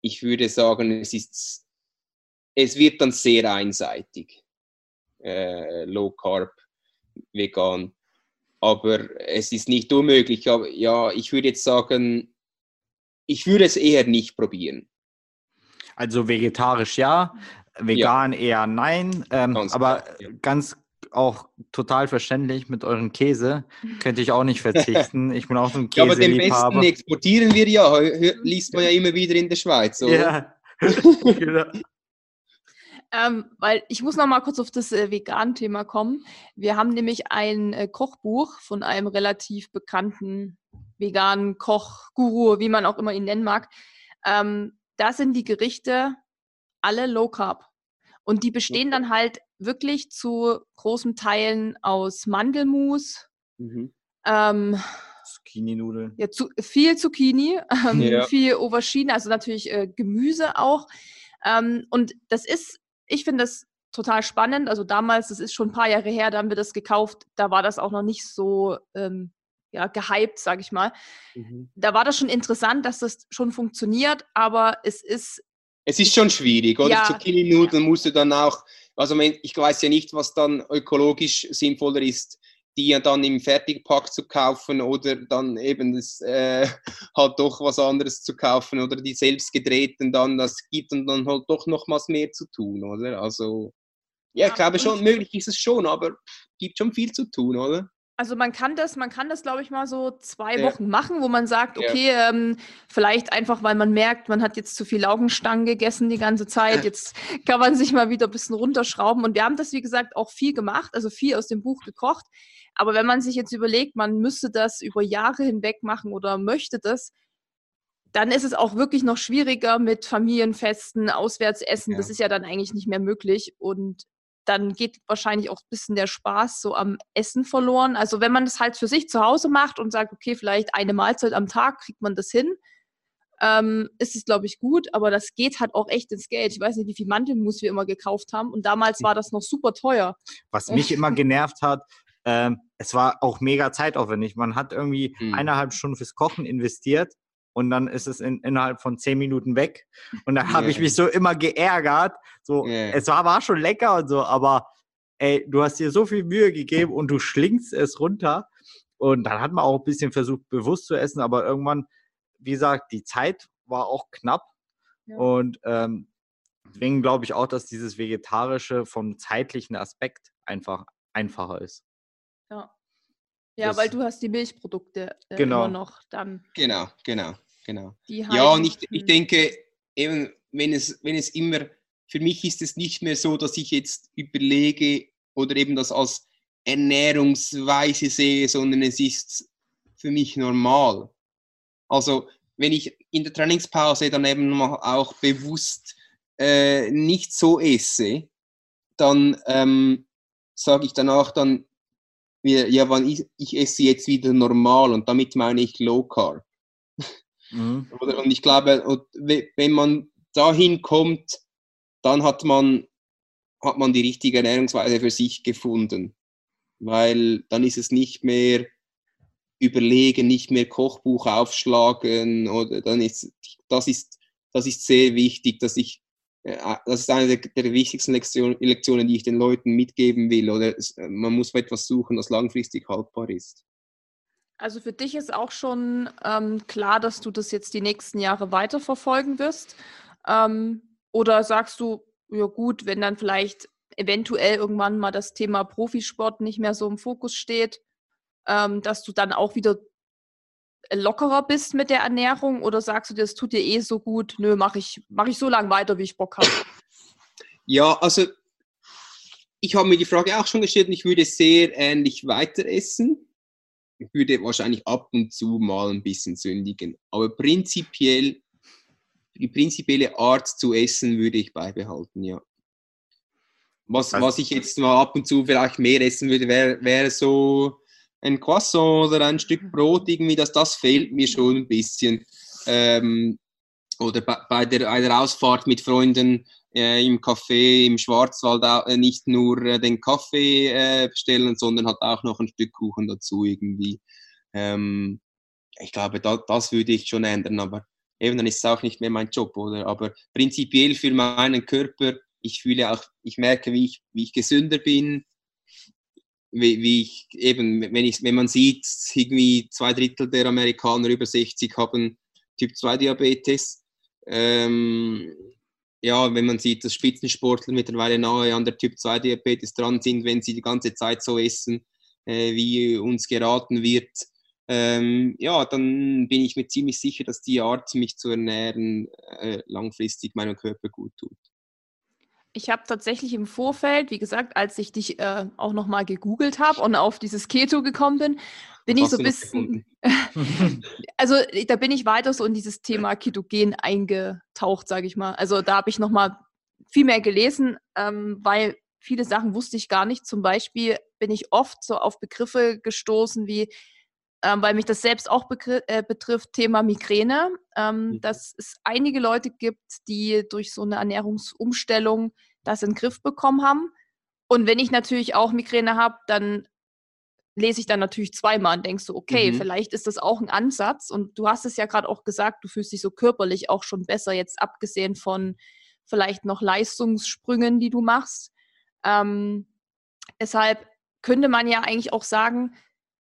ich würde sagen, es, ist, es wird dann sehr einseitig. Äh, Low Carb, vegan. Aber es ist nicht unmöglich. Aber ja, ich würde jetzt sagen, ich würde es eher nicht probieren. Also vegetarisch ja, Vegan ja. eher nein. Ähm, aber klar, ja. ganz auch total verständlich mit euren Käse. Könnte ich auch nicht verzichten. Ich bin auch so ein Käse. Ja, aber den besten exportieren wir ja. Liest man ja immer wieder in der Schweiz. Oder? Ja. genau. Ähm, weil ich muss noch mal kurz auf das äh, Vegan-Thema kommen. Wir haben nämlich ein äh, Kochbuch von einem relativ bekannten veganen Kochguru, wie man auch immer ihn nennen mag. Ähm, da sind die Gerichte alle Low Carb. Und die bestehen dann halt wirklich zu großen Teilen aus Mandelmus, mhm. ähm, Zucchini-Nudeln. Ja, zu, viel Zucchini, ähm, ja. viel Aubergine, also natürlich äh, Gemüse auch. Ähm, und das ist, ich finde das total spannend. Also damals, das ist schon ein paar Jahre her, da haben wir das gekauft. Da war das auch noch nicht so ähm, ja, gehypt, sage ich mal. Mhm. Da war das schon interessant, dass das schon funktioniert, aber es ist. Es ist schon schwierig, oder? Ja, Zucchini-Nudeln ja. musst du dann auch, also ich weiß ja nicht, was dann ökologisch sinnvoller ist die ja dann im Fertigpack zu kaufen oder dann eben das, äh, halt doch was anderes zu kaufen oder die selbst gedrehten dann, das gibt und dann halt doch noch was mehr zu tun, oder? Also, ja, ich glaube schon, möglich ist es schon, aber gibt schon viel zu tun, oder? Also man kann das, man kann das, glaube ich, mal so zwei ja. Wochen machen, wo man sagt, okay, ja. ähm, vielleicht einfach, weil man merkt, man hat jetzt zu viel Laugenstangen gegessen die ganze Zeit, jetzt kann man sich mal wieder ein bisschen runterschrauben. Und wir haben das, wie gesagt, auch viel gemacht, also viel aus dem Buch gekocht. Aber wenn man sich jetzt überlegt, man müsste das über Jahre hinweg machen oder möchte das, dann ist es auch wirklich noch schwieriger mit Familienfesten, Auswärtsessen. Ja. Das ist ja dann eigentlich nicht mehr möglich. Und dann geht wahrscheinlich auch ein bisschen der Spaß so am Essen verloren. Also wenn man das halt für sich zu Hause macht und sagt, okay, vielleicht eine Mahlzeit am Tag kriegt man das hin, ähm, ist es, glaube ich, gut, aber das geht halt auch echt ins Geld. Ich weiß nicht, wie viel Mandelmus wir immer gekauft haben und damals war das noch super teuer. Was mich immer genervt hat, ähm, es war auch mega zeitaufwendig. Man hat irgendwie mhm. eineinhalb Stunden fürs Kochen investiert und dann ist es in, innerhalb von zehn Minuten weg. Und dann habe yeah. ich mich so immer geärgert. So, yeah. es war, war schon lecker und so, aber ey, du hast dir so viel Mühe gegeben und du schlingst es runter. Und dann hat man auch ein bisschen versucht, bewusst zu essen, aber irgendwann, wie gesagt, die Zeit war auch knapp. Ja. Und ähm, deswegen glaube ich auch, dass dieses Vegetarische vom zeitlichen Aspekt einfach einfacher ist. Ja. Ja, das, weil du hast die Milchprodukte äh, genau. immer noch dann. Genau, genau genau. Ja, und ich, ich denke, eben, wenn es, wenn es immer, für mich ist es nicht mehr so, dass ich jetzt überlege oder eben das als Ernährungsweise sehe, sondern es ist für mich normal. Also, wenn ich in der Trainingspause dann eben auch bewusst äh, nicht so esse, dann ähm, sage ich danach dann, ja, wann ich, ich esse jetzt wieder normal und damit meine ich Low Carb. Mhm. Und ich glaube, wenn man dahin kommt, dann hat man, hat man die richtige Ernährungsweise für sich gefunden. Weil dann ist es nicht mehr überlegen, nicht mehr Kochbuch aufschlagen oder dann ist das ist das ist sehr wichtig, dass ich äh, das ist eine der, wichtigsten Lektionen, Lektionen, die ich den Leuten mitgeben will. Oder man muss etwas suchen, das langfristig haltbar ist. Also für dich ist auch schon ähm, klar, dass du das jetzt die nächsten Jahre weiterverfolgen wirst. Ähm, oder sagst du, ja gut, wenn dann vielleicht eventuell irgendwann mal das Thema Profisport nicht mehr so im Fokus steht, ähm, dass du dann auch wieder lockerer bist mit der Ernährung? Oder sagst du, das tut dir eh so gut, nö, mache ich, mach ich so lange weiter, wie ich Bock habe? Ja, also ich habe mir die Frage auch schon gestellt und ich würde sehr ähnlich weiter essen ich würde wahrscheinlich ab und zu mal ein bisschen sündigen. Aber prinzipiell, die prinzipielle Art zu essen würde ich beibehalten, ja. Was, also, was ich jetzt mal ab und zu vielleicht mehr essen würde, wäre wär so ein Croissant oder ein Stück Brot, irgendwie, das, das fehlt mir schon ein bisschen. Ähm, oder bei, bei der, einer Ausfahrt mit Freunden äh, im Café im Schwarzwald auch, äh, nicht nur äh, den Kaffee äh, bestellen, sondern hat auch noch ein Stück Kuchen dazu irgendwie. Ähm, ich glaube, da, das würde ich schon ändern, aber eben dann ist es auch nicht mehr mein Job, oder? Aber prinzipiell für meinen Körper, ich fühle auch, ich merke, wie ich, wie ich gesünder bin, wie, wie ich eben, wenn, ich, wenn man sieht, irgendwie zwei Drittel der Amerikaner über 60 haben Typ 2 Diabetes. Ähm, ja, wenn man sieht, dass Spitzensportler mittlerweile nahe an der Typ-2-Diabetes dran sind, wenn sie die ganze Zeit so essen, äh, wie uns geraten wird, ähm, ja, dann bin ich mir ziemlich sicher, dass die Art, mich zu ernähren, äh, langfristig meinem Körper gut tut. Ich habe tatsächlich im Vorfeld, wie gesagt, als ich dich äh, auch nochmal gegoogelt habe und auf dieses Keto gekommen bin, bin ich so ein bisschen, also da bin ich weiter so in dieses Thema Ketogen eingetaucht, sage ich mal. Also da habe ich nochmal viel mehr gelesen, ähm, weil viele Sachen wusste ich gar nicht. Zum Beispiel bin ich oft so auf Begriffe gestoßen wie, ähm, weil mich das selbst auch äh, betrifft, Thema Migräne, ähm, mhm. dass es einige Leute gibt, die durch so eine Ernährungsumstellung das in den Griff bekommen haben. Und wenn ich natürlich auch Migräne habe, dann lese ich dann natürlich zweimal und denkst so, okay, mhm. vielleicht ist das auch ein Ansatz. Und du hast es ja gerade auch gesagt, du fühlst dich so körperlich auch schon besser, jetzt abgesehen von vielleicht noch Leistungssprüngen, die du machst. Ähm, deshalb könnte man ja eigentlich auch sagen,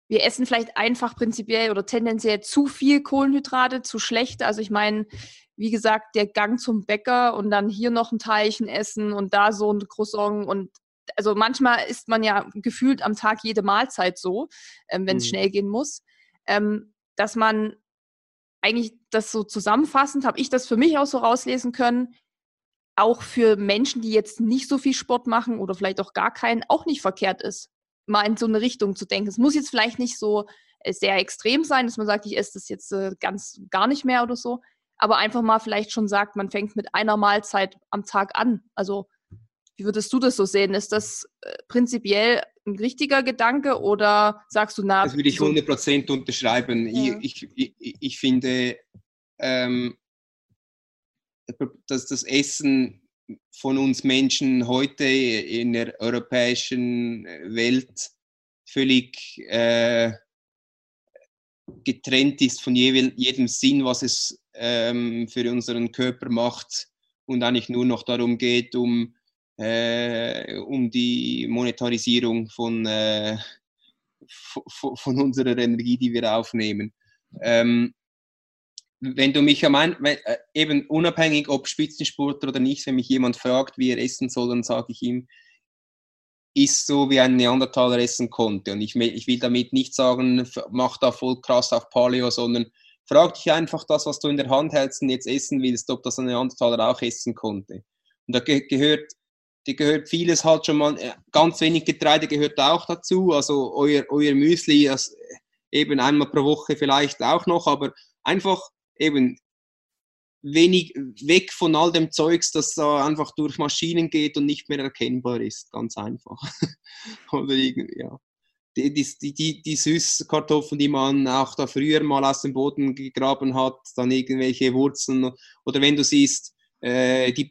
wir essen vielleicht einfach prinzipiell oder tendenziell zu viel Kohlenhydrate, zu schlecht. Also ich meine, wie gesagt, der Gang zum Bäcker und dann hier noch ein Teilchen essen und da so ein Croissant und also manchmal isst man ja gefühlt am Tag jede Mahlzeit so, ähm, wenn es mhm. schnell gehen muss, ähm, dass man eigentlich das so zusammenfassend, habe ich das für mich auch so rauslesen können, auch für Menschen, die jetzt nicht so viel Sport machen oder vielleicht auch gar keinen, auch nicht verkehrt ist, mal in so eine Richtung zu denken. Es muss jetzt vielleicht nicht so äh, sehr extrem sein, dass man sagt, ich esse das jetzt äh, ganz gar nicht mehr oder so, aber einfach mal vielleicht schon sagt, man fängt mit einer Mahlzeit am Tag an. Also wie würdest du das so sehen? Ist das äh, prinzipiell ein richtiger Gedanke oder sagst du, na. Das würde ich 100% unterschreiben. Ja. Ich, ich, ich, finde, ähm, dass das Essen von uns Menschen heute in der europäischen Welt völlig äh, getrennt ist von jedem Sinn, was es ähm, für unseren Körper macht und eigentlich nur noch darum geht, um äh, um die Monetarisierung von, äh, von unserer Energie, die wir aufnehmen. Ähm, wenn du mich am wenn, äh, eben unabhängig ob Spitzensportler oder nicht, wenn mich jemand fragt, wie er essen soll, dann sage ich ihm, ist so, wie ein Neandertaler essen konnte. Und ich, ich will damit nicht sagen, mach da voll krass auf Paleo, sondern frag dich einfach das, was du in der Hand hältst und jetzt essen willst, ob das ein Neandertaler auch essen konnte. Und da gehört die gehört vieles halt schon mal, äh, ganz wenig Getreide gehört auch dazu, also euer, euer Müsli also eben einmal pro Woche vielleicht auch noch, aber einfach eben wenig weg von all dem Zeugs, das da einfach durch Maschinen geht und nicht mehr erkennbar ist, ganz einfach. Oder irgendwie, ja. Die, die, die, die Süßkartoffeln, die man auch da früher mal aus dem Boden gegraben hat, dann irgendwelche Wurzeln oder wenn du siehst, äh, die,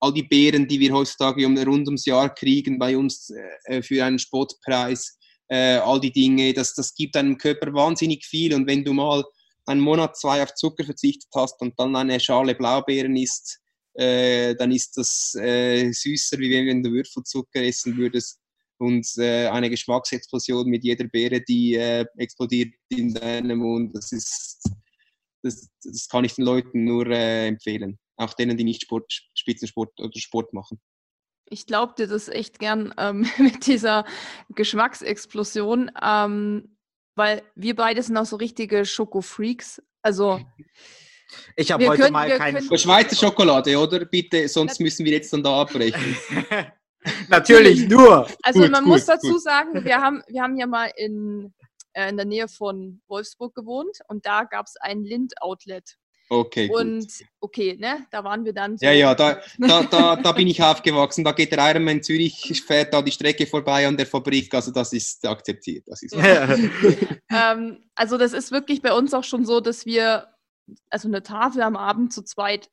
all die Beeren, die wir heutzutage rund ums Jahr kriegen bei uns äh, für einen Spottpreis, äh, all die Dinge, das, das gibt deinem Körper wahnsinnig viel. Und wenn du mal einen Monat, zwei auf Zucker verzichtet hast und dann eine Schale Blaubeeren isst, äh, dann ist das äh, süßer, wie wenn du Würfelzucker essen würdest und äh, eine Geschmacksexplosion mit jeder Beere, die äh, explodiert in deinem Mund. Das ist, das, das kann ich den Leuten nur äh, empfehlen auch denen, die nicht Sport, Spitzensport oder Sport machen. Ich glaube dir das echt gern ähm, mit dieser Geschmacksexplosion, ähm, weil wir beide sind auch so richtige Schokofreaks. Also ich habe heute können, mal keine Schweizer Schokolade, oder? Bitte, sonst müssen wir jetzt dann da abbrechen. Natürlich nur. Also gut, man gut, muss dazu gut. sagen, wir haben, wir haben ja mal in, äh, in der Nähe von Wolfsburg gewohnt und da gab es ein Lind-Outlet. Okay. Und gut. okay, ne, da waren wir dann. So ja, ja, da, da, da, da bin ich aufgewachsen. Da geht der Ironman Zürich, fährt da die Strecke vorbei an der Fabrik. Also das ist akzeptiert. Das ist ähm, also das ist wirklich bei uns auch schon so, dass wir also eine Tafel am Abend zu zweit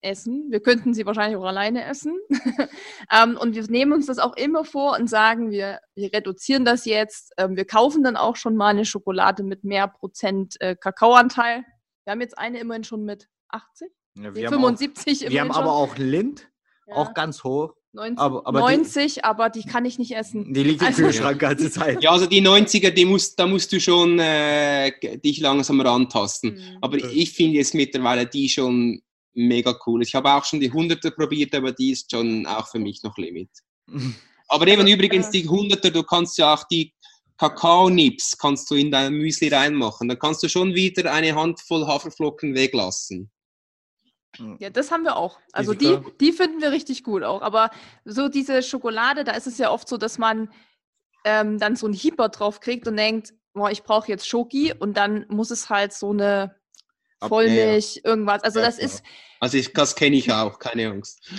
essen. Wir könnten sie wahrscheinlich auch alleine essen. ähm, und wir nehmen uns das auch immer vor und sagen, wir, wir reduzieren das jetzt. Ähm, wir kaufen dann auch schon mal eine Schokolade mit mehr Prozent äh, Kakaoanteil wir haben jetzt eine immerhin schon mit 80, ja, wir 75 haben auch, Wir haben aber auch Lind, ja. auch ganz hoch. 90, aber, aber 90 die, aber die kann ich nicht essen. Die liegt im also, Kühlschrank die ganze Zeit. Ja, also die 90er, die musst, da musst du schon äh, dich langsam rantasten. Mhm. Aber ich finde jetzt mittlerweile die schon mega cool. Ich habe auch schon die 100er probiert, aber die ist schon auch für mich noch Limit. aber eben übrigens die 100er, du kannst ja auch die Kakaonips kannst du in dein Müsli reinmachen. Dann kannst du schon wieder eine Handvoll Haferflocken weglassen. Ja, das haben wir auch. Also die, die finden wir richtig gut auch. Aber so diese Schokolade, da ist es ja oft so, dass man ähm, dann so einen Hieber drauf kriegt und denkt, boah, ich brauche jetzt Schoki und dann muss es halt so eine Vollmilch, irgendwas. Also das ist. Also ich, das kenne ich auch, keine Angst.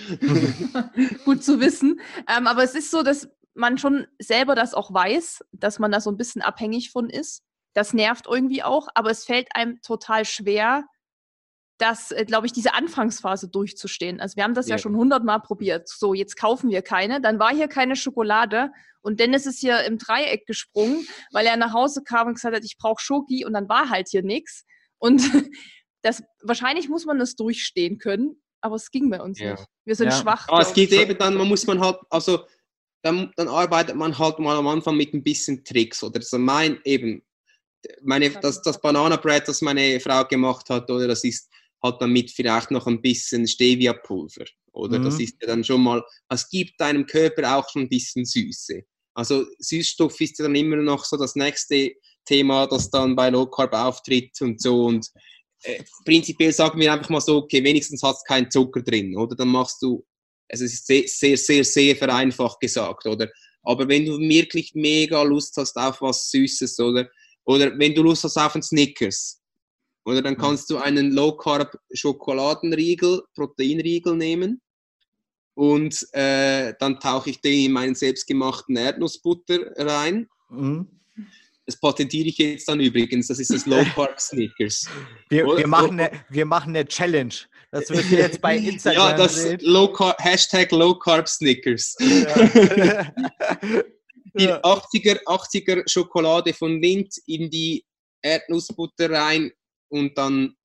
gut zu wissen. Ähm, aber es ist so, dass man schon selber das auch weiß, dass man da so ein bisschen abhängig von ist. Das nervt irgendwie auch, aber es fällt einem total schwer, das, äh, glaube ich, diese Anfangsphase durchzustehen. Also wir haben das ja, ja schon hundertmal probiert. So, jetzt kaufen wir keine. Dann war hier keine Schokolade und Dennis ist hier im Dreieck gesprungen, weil er nach Hause kam und gesagt hat, ich brauche Schoki und dann war halt hier nichts. Und das, wahrscheinlich muss man das durchstehen können, aber es ging bei uns ja. nicht. Wir sind ja. schwach. Aber es geht eben dann, man muss man halt, also dann, dann arbeitet man halt mal am Anfang mit ein bisschen Tricks oder so mein eben meine, das, das Bananenbrett, das meine Frau gemacht hat, oder das ist halt damit vielleicht noch ein bisschen Stevia-Pulver. Oder mhm. das ist ja dann schon mal, es gibt deinem Körper auch schon ein bisschen Süße. Also Süßstoff ist ja dann immer noch so das nächste Thema, das dann bei Low Carb auftritt und so. Und äh, prinzipiell sagen wir einfach mal so, okay, wenigstens hast du keinen Zucker drin, oder? Dann machst du, es ist sehr, sehr, sehr, sehr vereinfacht gesagt, oder? Aber wenn du wirklich mega Lust hast auf was Süßes, oder? Oder wenn du Lust hast auf einen Snickers, oder dann kannst du einen Low Carb Schokoladenriegel, Proteinriegel nehmen und äh, dann tauche ich den in meinen selbstgemachten Erdnussbutter rein. Mhm. Das patentiere ich jetzt dann übrigens. Das ist das Low Carb Snickers. Wir, wir, machen, eine, wir machen eine Challenge. Das wird jetzt bei Instagram Ja, das Low Carb, Hashtag Low Carb Snickers. Ja. die 80er, 80er Schokolade von Lind in die Erdnussbutter rein und dann,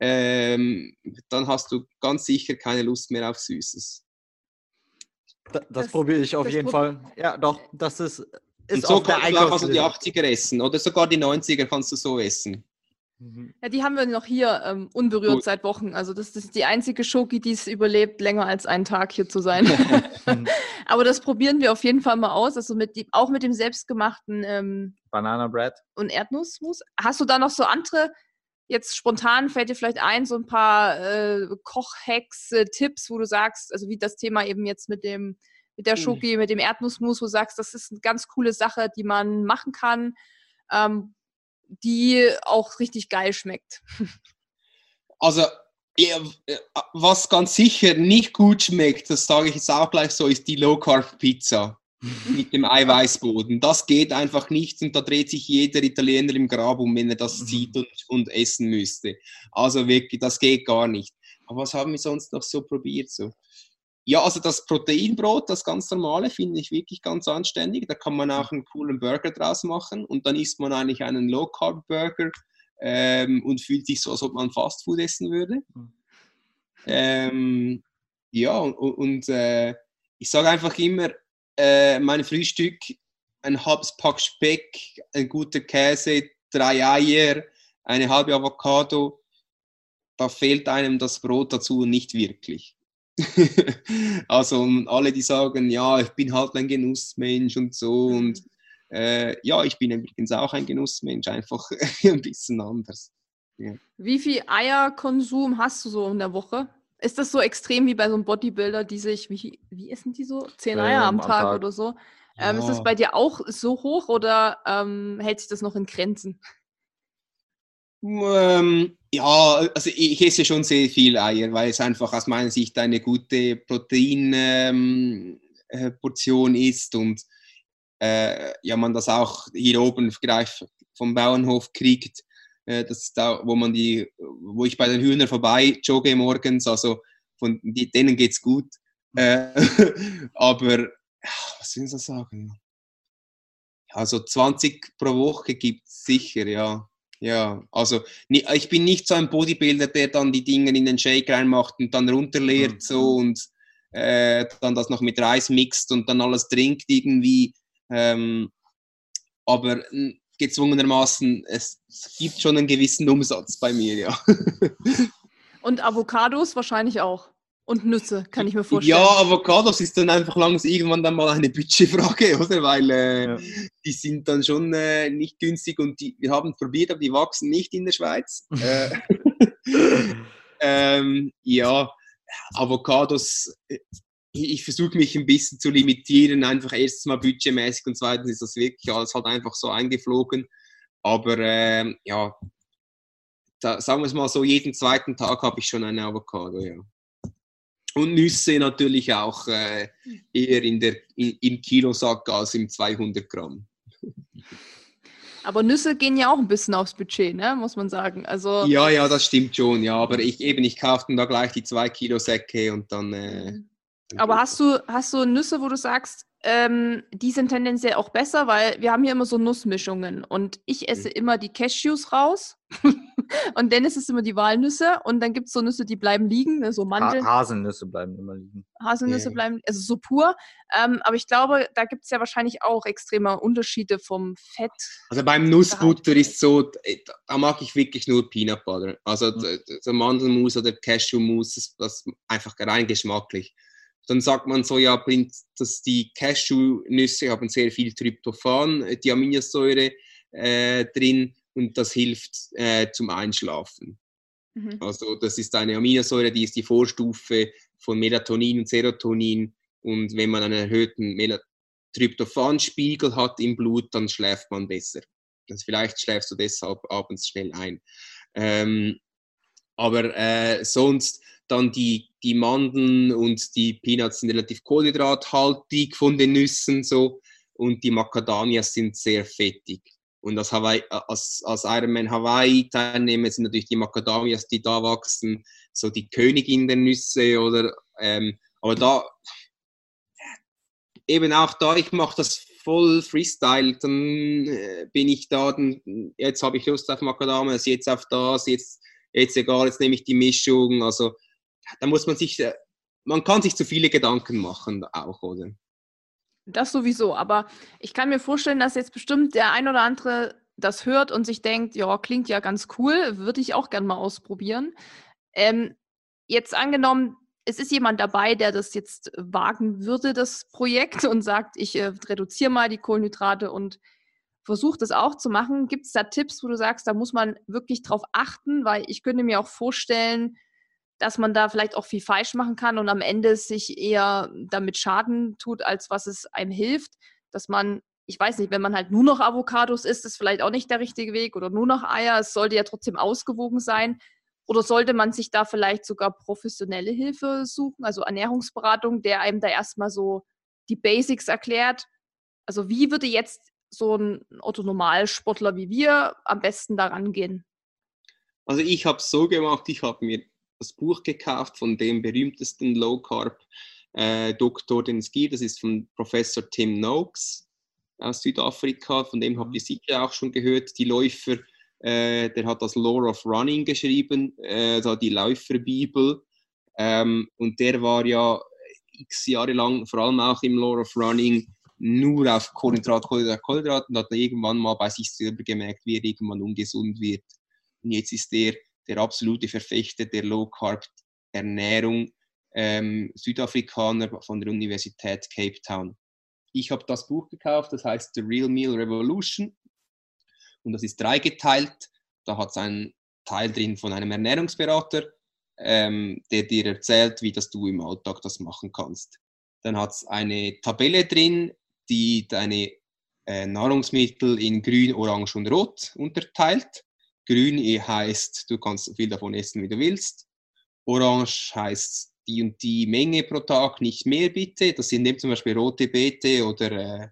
ähm, dann hast du ganz sicher keine Lust mehr auf Süßes. das, das probiere ich auf jeden Fall. Ja, doch, das ist. ist und so kannst du auch also die 80er essen oder sogar die 90er kannst du so essen. Mhm. Ja, die haben wir noch hier ähm, unberührt Gut. seit Wochen. Also das, das, ist die einzige Schoki, die es überlebt, länger als einen Tag hier zu sein. Aber das probieren wir auf jeden Fall mal aus. Also mit die, auch mit dem selbstgemachten ähm, Banana Bread und Erdnussmus. Hast du da noch so andere? Jetzt spontan fällt dir vielleicht ein, so ein paar äh, Kochhacks, äh, Tipps, wo du sagst, also wie das Thema eben jetzt mit dem mit der. Schoki, mit dem Erdnussmus, wo du sagst, das ist eine ganz coole Sache, die man machen kann. Ähm, die auch richtig geil schmeckt. Also, was ganz sicher nicht gut schmeckt, das sage ich jetzt auch gleich so, ist die Low Carb Pizza mit dem Eiweißboden. Das geht einfach nicht und da dreht sich jeder Italiener im Grab um, wenn er das mhm. sieht und, und essen müsste. Also wirklich, das geht gar nicht. Aber was haben wir sonst noch so probiert? So? Ja, also das Proteinbrot, das ganz normale, finde ich wirklich ganz anständig. Da kann man auch einen coolen Burger draus machen und dann isst man eigentlich einen Low-Carb-Burger ähm, und fühlt sich so, als ob man Fastfood essen würde. Hm. Ähm, ja, und, und äh, ich sage einfach immer, äh, mein Frühstück, ein halbes Pack Speck, ein guter Käse, drei Eier, eine halbe Avocado, da fehlt einem das Brot dazu nicht wirklich. also alle, die sagen, ja, ich bin halt ein Genussmensch und so und äh, ja, ich bin übrigens auch ein Genussmensch, einfach ein bisschen anders. Ja. Wie viel Eierkonsum hast du so in der Woche? Ist das so extrem wie bei so einem Bodybuilder, die sich, wie, wie essen die so? Zehn Eier am, am Tag, Tag, oder so? Ähm, Ist das bei dir auch so hoch oder ähm, hält sich das noch in Grenzen? Ähm, ja, also ich esse schon sehr viel Eier, weil es einfach aus meiner Sicht eine gute Proteinportion ähm, äh, ist und äh, ja, man das auch hier oben vom Bauernhof kriegt. Äh, das ist da, wo man die, wo ich bei den Hühnern vorbei jogge morgens, also von denen geht's gut. Äh, aber was soll ich so sagen? Also 20 pro Woche gibt es sicher, ja. Ja, also ich bin nicht so ein Bodybuilder, der dann die Dinge in den Shake reinmacht und dann runterleert mhm. so und äh, dann das noch mit Reis mixt und dann alles trinkt irgendwie. Ähm, aber gezwungenermaßen, es gibt schon einen gewissen Umsatz bei mir, ja. und Avocados wahrscheinlich auch. Und Nüsse, kann ich mir vorstellen. Ja, Avocados ist dann einfach langsam irgendwann dann mal eine Budgetfrage, oder? Weil äh, ja. die sind dann schon äh, nicht günstig und die, wir haben probiert, aber die wachsen nicht in der Schweiz. äh, ähm, ja, Avocados, äh, ich, ich versuche mich ein bisschen zu limitieren, einfach erstens mal budgetmäßig und zweitens ist das wirklich alles halt einfach so eingeflogen. Aber ähm, ja, da, sagen wir es mal so, jeden zweiten Tag habe ich schon eine Avocado, ja. Und Nüsse natürlich auch äh, eher in der, in, im Kilosack als im 200 Gramm. Aber Nüsse gehen ja auch ein bisschen aufs Budget, ne? muss man sagen. Also ja, ja, das stimmt schon, ja. Aber ich eben, ich kaufe dann da gleich die zwei Kilo Säcke und dann. Äh, mhm. aber hast du, hast du Nüsse, wo du sagst, ähm, die sind tendenziell auch besser, weil wir haben hier immer so Nussmischungen und ich esse mhm. immer die Cashews raus und Dennis ist immer die Walnüsse und dann gibt es so Nüsse, die bleiben liegen, ne, so Mandeln. Ha Haselnüsse bleiben immer liegen. Haselnüsse yeah. bleiben, also so pur. Ähm, aber ich glaube, da gibt es ja wahrscheinlich auch extreme Unterschiede vom Fett. Also beim Nussbutter ist so, da mag ich wirklich nur Peanut Butter. Also mhm. so Mandelmus oder Cashewmus, das, das einfach rein geschmacklich dann sagt man so, ja, dass die Cashew-Nüsse haben sehr viel Tryptophan, äh, die Aminosäure äh, drin und das hilft äh, zum Einschlafen. Mhm. Also das ist eine Aminosäure, die ist die Vorstufe von Melatonin und Serotonin und wenn man einen erhöhten Tryptophan-Spiegel hat im Blut, dann schläft man besser. Also vielleicht schläfst du deshalb abends schnell ein. Ähm, aber äh, sonst dann die, die Mandeln und die Peanuts sind relativ kohlenhydrathaltig von den Nüssen so und die Macadamias sind sehr fettig. Und als, Hawaii, als, als Ironman Hawaii-Teilnehmer sind natürlich die Macadamias, die da wachsen, so die Königin der Nüsse oder ähm, aber da eben auch da, ich mache das voll Freestyle, dann äh, bin ich da, dann, jetzt habe ich Lust auf Macadamias, jetzt auf das, jetzt, jetzt egal, jetzt nehme ich die Mischung, also da muss man sich, äh, man kann sich zu viele Gedanken machen auch, oder? Das sowieso, aber ich kann mir vorstellen, dass jetzt bestimmt der ein oder andere das hört und sich denkt, ja, klingt ja ganz cool, würde ich auch gerne mal ausprobieren. Ähm, jetzt angenommen, es ist jemand dabei, der das jetzt wagen würde, das Projekt, und sagt, ich äh, reduziere mal die Kohlenhydrate und versuche das auch zu machen. Gibt es da Tipps, wo du sagst, da muss man wirklich drauf achten? Weil ich könnte mir auch vorstellen, dass man da vielleicht auch viel falsch machen kann und am Ende sich eher damit Schaden tut, als was es einem hilft. Dass man, ich weiß nicht, wenn man halt nur noch Avocados isst, ist vielleicht auch nicht der richtige Weg oder nur noch Eier. Es sollte ja trotzdem ausgewogen sein. Oder sollte man sich da vielleicht sogar professionelle Hilfe suchen, also Ernährungsberatung, der einem da erstmal so die Basics erklärt? Also wie würde jetzt so ein Otto-Normalsportler wie wir am besten daran gehen? Also ich habe es so gemacht, ich habe mir das Buch gekauft von dem berühmtesten Low Carb äh, Doktor, den es gibt. Das ist von Professor Tim Noakes aus Südafrika. Von dem habt ihr sicher auch schon gehört. Die Läufer, äh, der hat das Law of Running geschrieben, äh, da die Läuferbibel. Ähm, und der war ja x Jahre lang, vor allem auch im Law of Running, nur auf Kohlenhydrat, Kohlenhydrat, Kohlenhydrat und hat irgendwann mal bei sich selber gemerkt, wie er irgendwann ungesund wird. Und jetzt ist der der absolute Verfechter der Low Carb Ernährung, ähm, Südafrikaner von der Universität Cape Town. Ich habe das Buch gekauft, das heißt The Real Meal Revolution und das ist dreigeteilt. Da hat es einen Teil drin von einem Ernährungsberater, ähm, der dir erzählt, wie das du im Alltag das machen kannst. Dann hat es eine Tabelle drin, die deine äh, Nahrungsmittel in grün, orange und rot unterteilt. Grün heißt, du kannst so viel davon essen, wie du willst. Orange heißt die und die Menge pro Tag, nicht mehr bitte. Das sind eben zum Beispiel rote Beete oder, äh,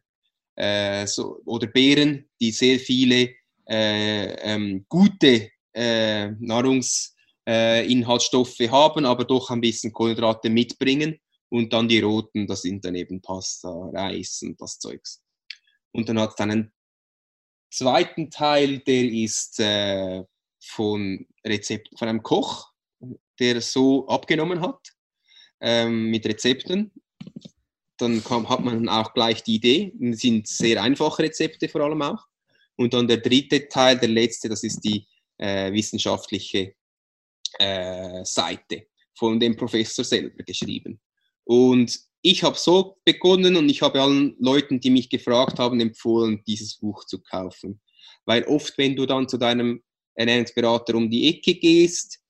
äh, so, oder Beeren, die sehr viele äh, ähm, gute äh, Nahrungsinhaltsstoffe haben, aber doch ein bisschen Kohlenhydrate mitbringen. Und dann die roten, das sind dann eben Pasta, Reis und das Zeugs. Und dann hat es einen zweiten Teil, der ist äh, von Rezept von einem Koch, der so abgenommen hat ähm, mit Rezepten. Dann kam, hat man auch gleich die Idee. Das sind sehr einfache Rezepte vor allem auch. Und dann der dritte Teil, der letzte, das ist die äh, wissenschaftliche äh, Seite von dem Professor selber geschrieben. Und ich habe so begonnen und ich habe allen Leuten, die mich gefragt haben, empfohlen, dieses Buch zu kaufen. Weil oft, wenn du dann zu deinem Ernährungsberater um die Ecke gehst,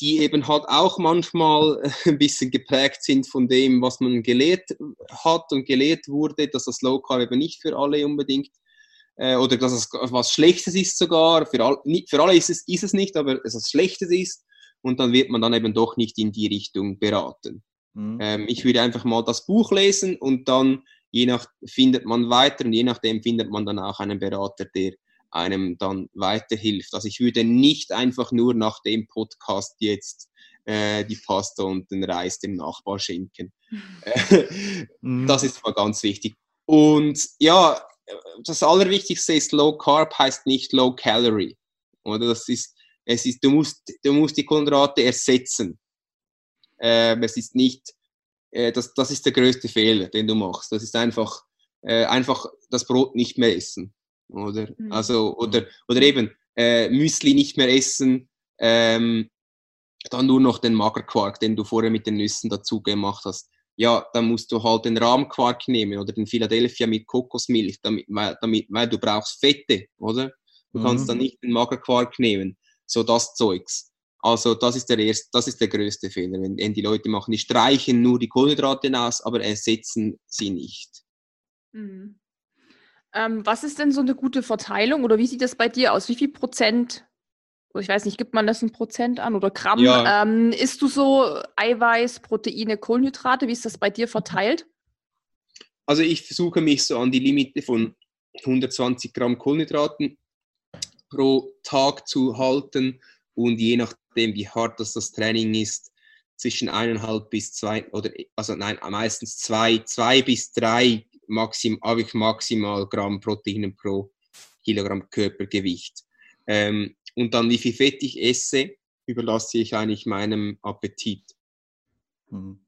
die eben halt auch manchmal ein bisschen geprägt sind von dem, was man gelehrt hat und gelehrt wurde, dass das Low Carb eben nicht für alle unbedingt äh, oder dass es was Schlechtes ist sogar. Für, all, für alle ist es, ist es nicht, aber es was Schlechtes ist und dann wird man dann eben doch nicht in die Richtung beraten. Mhm. Ähm, ich würde einfach mal das Buch lesen und dann je nach findet man weiter und je nachdem findet man dann auch einen Berater, der einem dann weiterhilft. Also ich würde nicht einfach nur nach dem Podcast jetzt äh, die Pasta und den Reis dem Nachbar schenken. Mhm. das ist mal ganz wichtig. Und ja, das Allerwichtigste ist Low Carb heißt nicht Low Calorie. Oder das ist, es ist, du musst, du musst die Kohlenhydrate ersetzen. Ähm, es ist nicht, äh, das, das ist der größte Fehler, den du machst. Das ist einfach, äh, einfach das Brot nicht mehr essen. Oder, mhm. also, oder, oder eben äh, Müsli nicht mehr essen, ähm, dann nur noch den Magerquark, den du vorher mit den Nüssen dazu gemacht hast. Ja, dann musst du halt den Rahmquark nehmen oder den Philadelphia mit Kokosmilch, damit, damit, weil du brauchst Fette, oder? Du mhm. kannst dann nicht den Magerquark nehmen. So das Zeugs. Also das ist der erste, das ist der größte Fehler, wenn, wenn die Leute machen. Die streichen nur die Kohlenhydrate aus, aber ersetzen sie nicht. Mhm. Ähm, was ist denn so eine gute Verteilung oder wie sieht das bei dir aus? Wie viel Prozent, ich weiß nicht, gibt man das in Prozent an oder Gramm? Ja. Ähm, isst du so Eiweiß, Proteine, Kohlenhydrate? Wie ist das bei dir verteilt? Also ich versuche mich so an die Limite von 120 Gramm Kohlenhydraten pro Tag zu halten und je nachdem, wie hart das, das Training ist, zwischen eineinhalb bis zwei oder also nein, meistens zwei, zwei bis drei maxim, habe ich maximal Gramm Proteine pro Kilogramm Körpergewicht. Ähm, und dann wie viel Fett ich esse, überlasse ich eigentlich meinem Appetit. Mhm.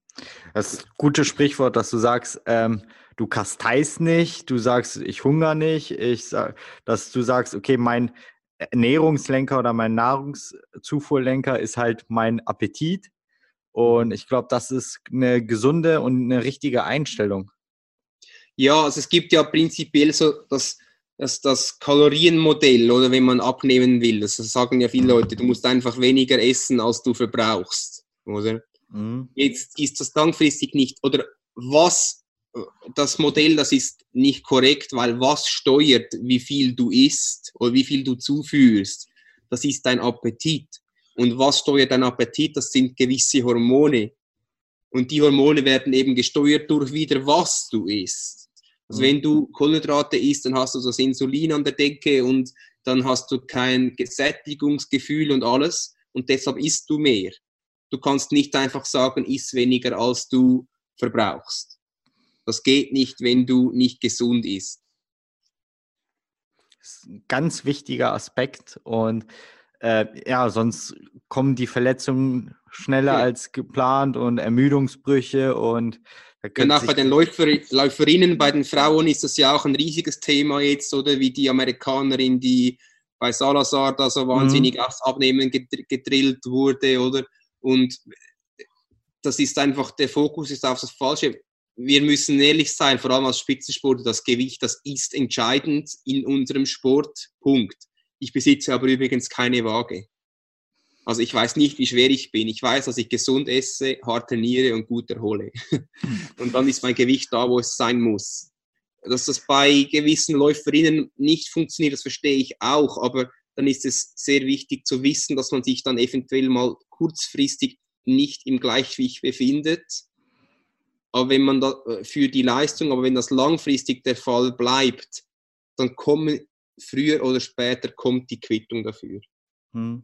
Das gutes Sprichwort, dass du sagst, ähm, du kasteist nicht, du sagst, ich hungere nicht, ich sag, dass du sagst, okay, mein Ernährungslenker oder mein Nahrungszufuhrlenker ist halt mein Appetit. Und ich glaube, das ist eine gesunde und eine richtige Einstellung. Ja, also es gibt ja prinzipiell so das, das, das Kalorienmodell, oder wenn man abnehmen will. Das sagen ja viele Leute, du musst einfach weniger essen, als du verbrauchst, oder? Mhm. Jetzt ist das langfristig nicht, oder was, das Modell, das ist nicht korrekt, weil was steuert, wie viel du isst oder wie viel du zuführst, das ist dein Appetit. Und was steuert dein Appetit? Das sind gewisse Hormone. Und die Hormone werden eben gesteuert durch wieder, was du isst. Also mhm. wenn du Kohlenhydrate isst, dann hast du das Insulin an der Decke und dann hast du kein Sättigungsgefühl und alles und deshalb isst du mehr. Du kannst nicht einfach sagen, iss weniger, als du verbrauchst. Das geht nicht, wenn du nicht gesund isst. Das ist ein ganz wichtiger Aspekt und äh, ja, sonst kommen die Verletzungen schneller ja. als geplant und Ermüdungsbrüche und Genau, bei den Läufer, Läuferinnen, bei den Frauen ist das ja auch ein riesiges Thema jetzt, oder wie die Amerikanerin, die bei Salazar da so wahnsinnig mhm. aufs Abnehmen gedrillt wurde, oder? Und das ist einfach, der Fokus ist auf das Falsche. Wir müssen ehrlich sein, vor allem als Spitzensport, das Gewicht, das ist entscheidend in unserem Sport. Punkt. Ich besitze aber übrigens keine Waage. Also ich weiß nicht, wie schwer ich bin. Ich weiß, dass ich gesund esse, hart trainiere und gut erhole. und dann ist mein Gewicht da, wo es sein muss. Dass das bei gewissen Läuferinnen nicht funktioniert, das verstehe ich auch. Aber dann ist es sehr wichtig zu wissen, dass man sich dann eventuell mal kurzfristig nicht im Gleichgewicht befindet. Aber wenn man da äh, für die Leistung, aber wenn das langfristig der Fall bleibt, dann kommen früher oder später kommt die Quittung dafür. Hm.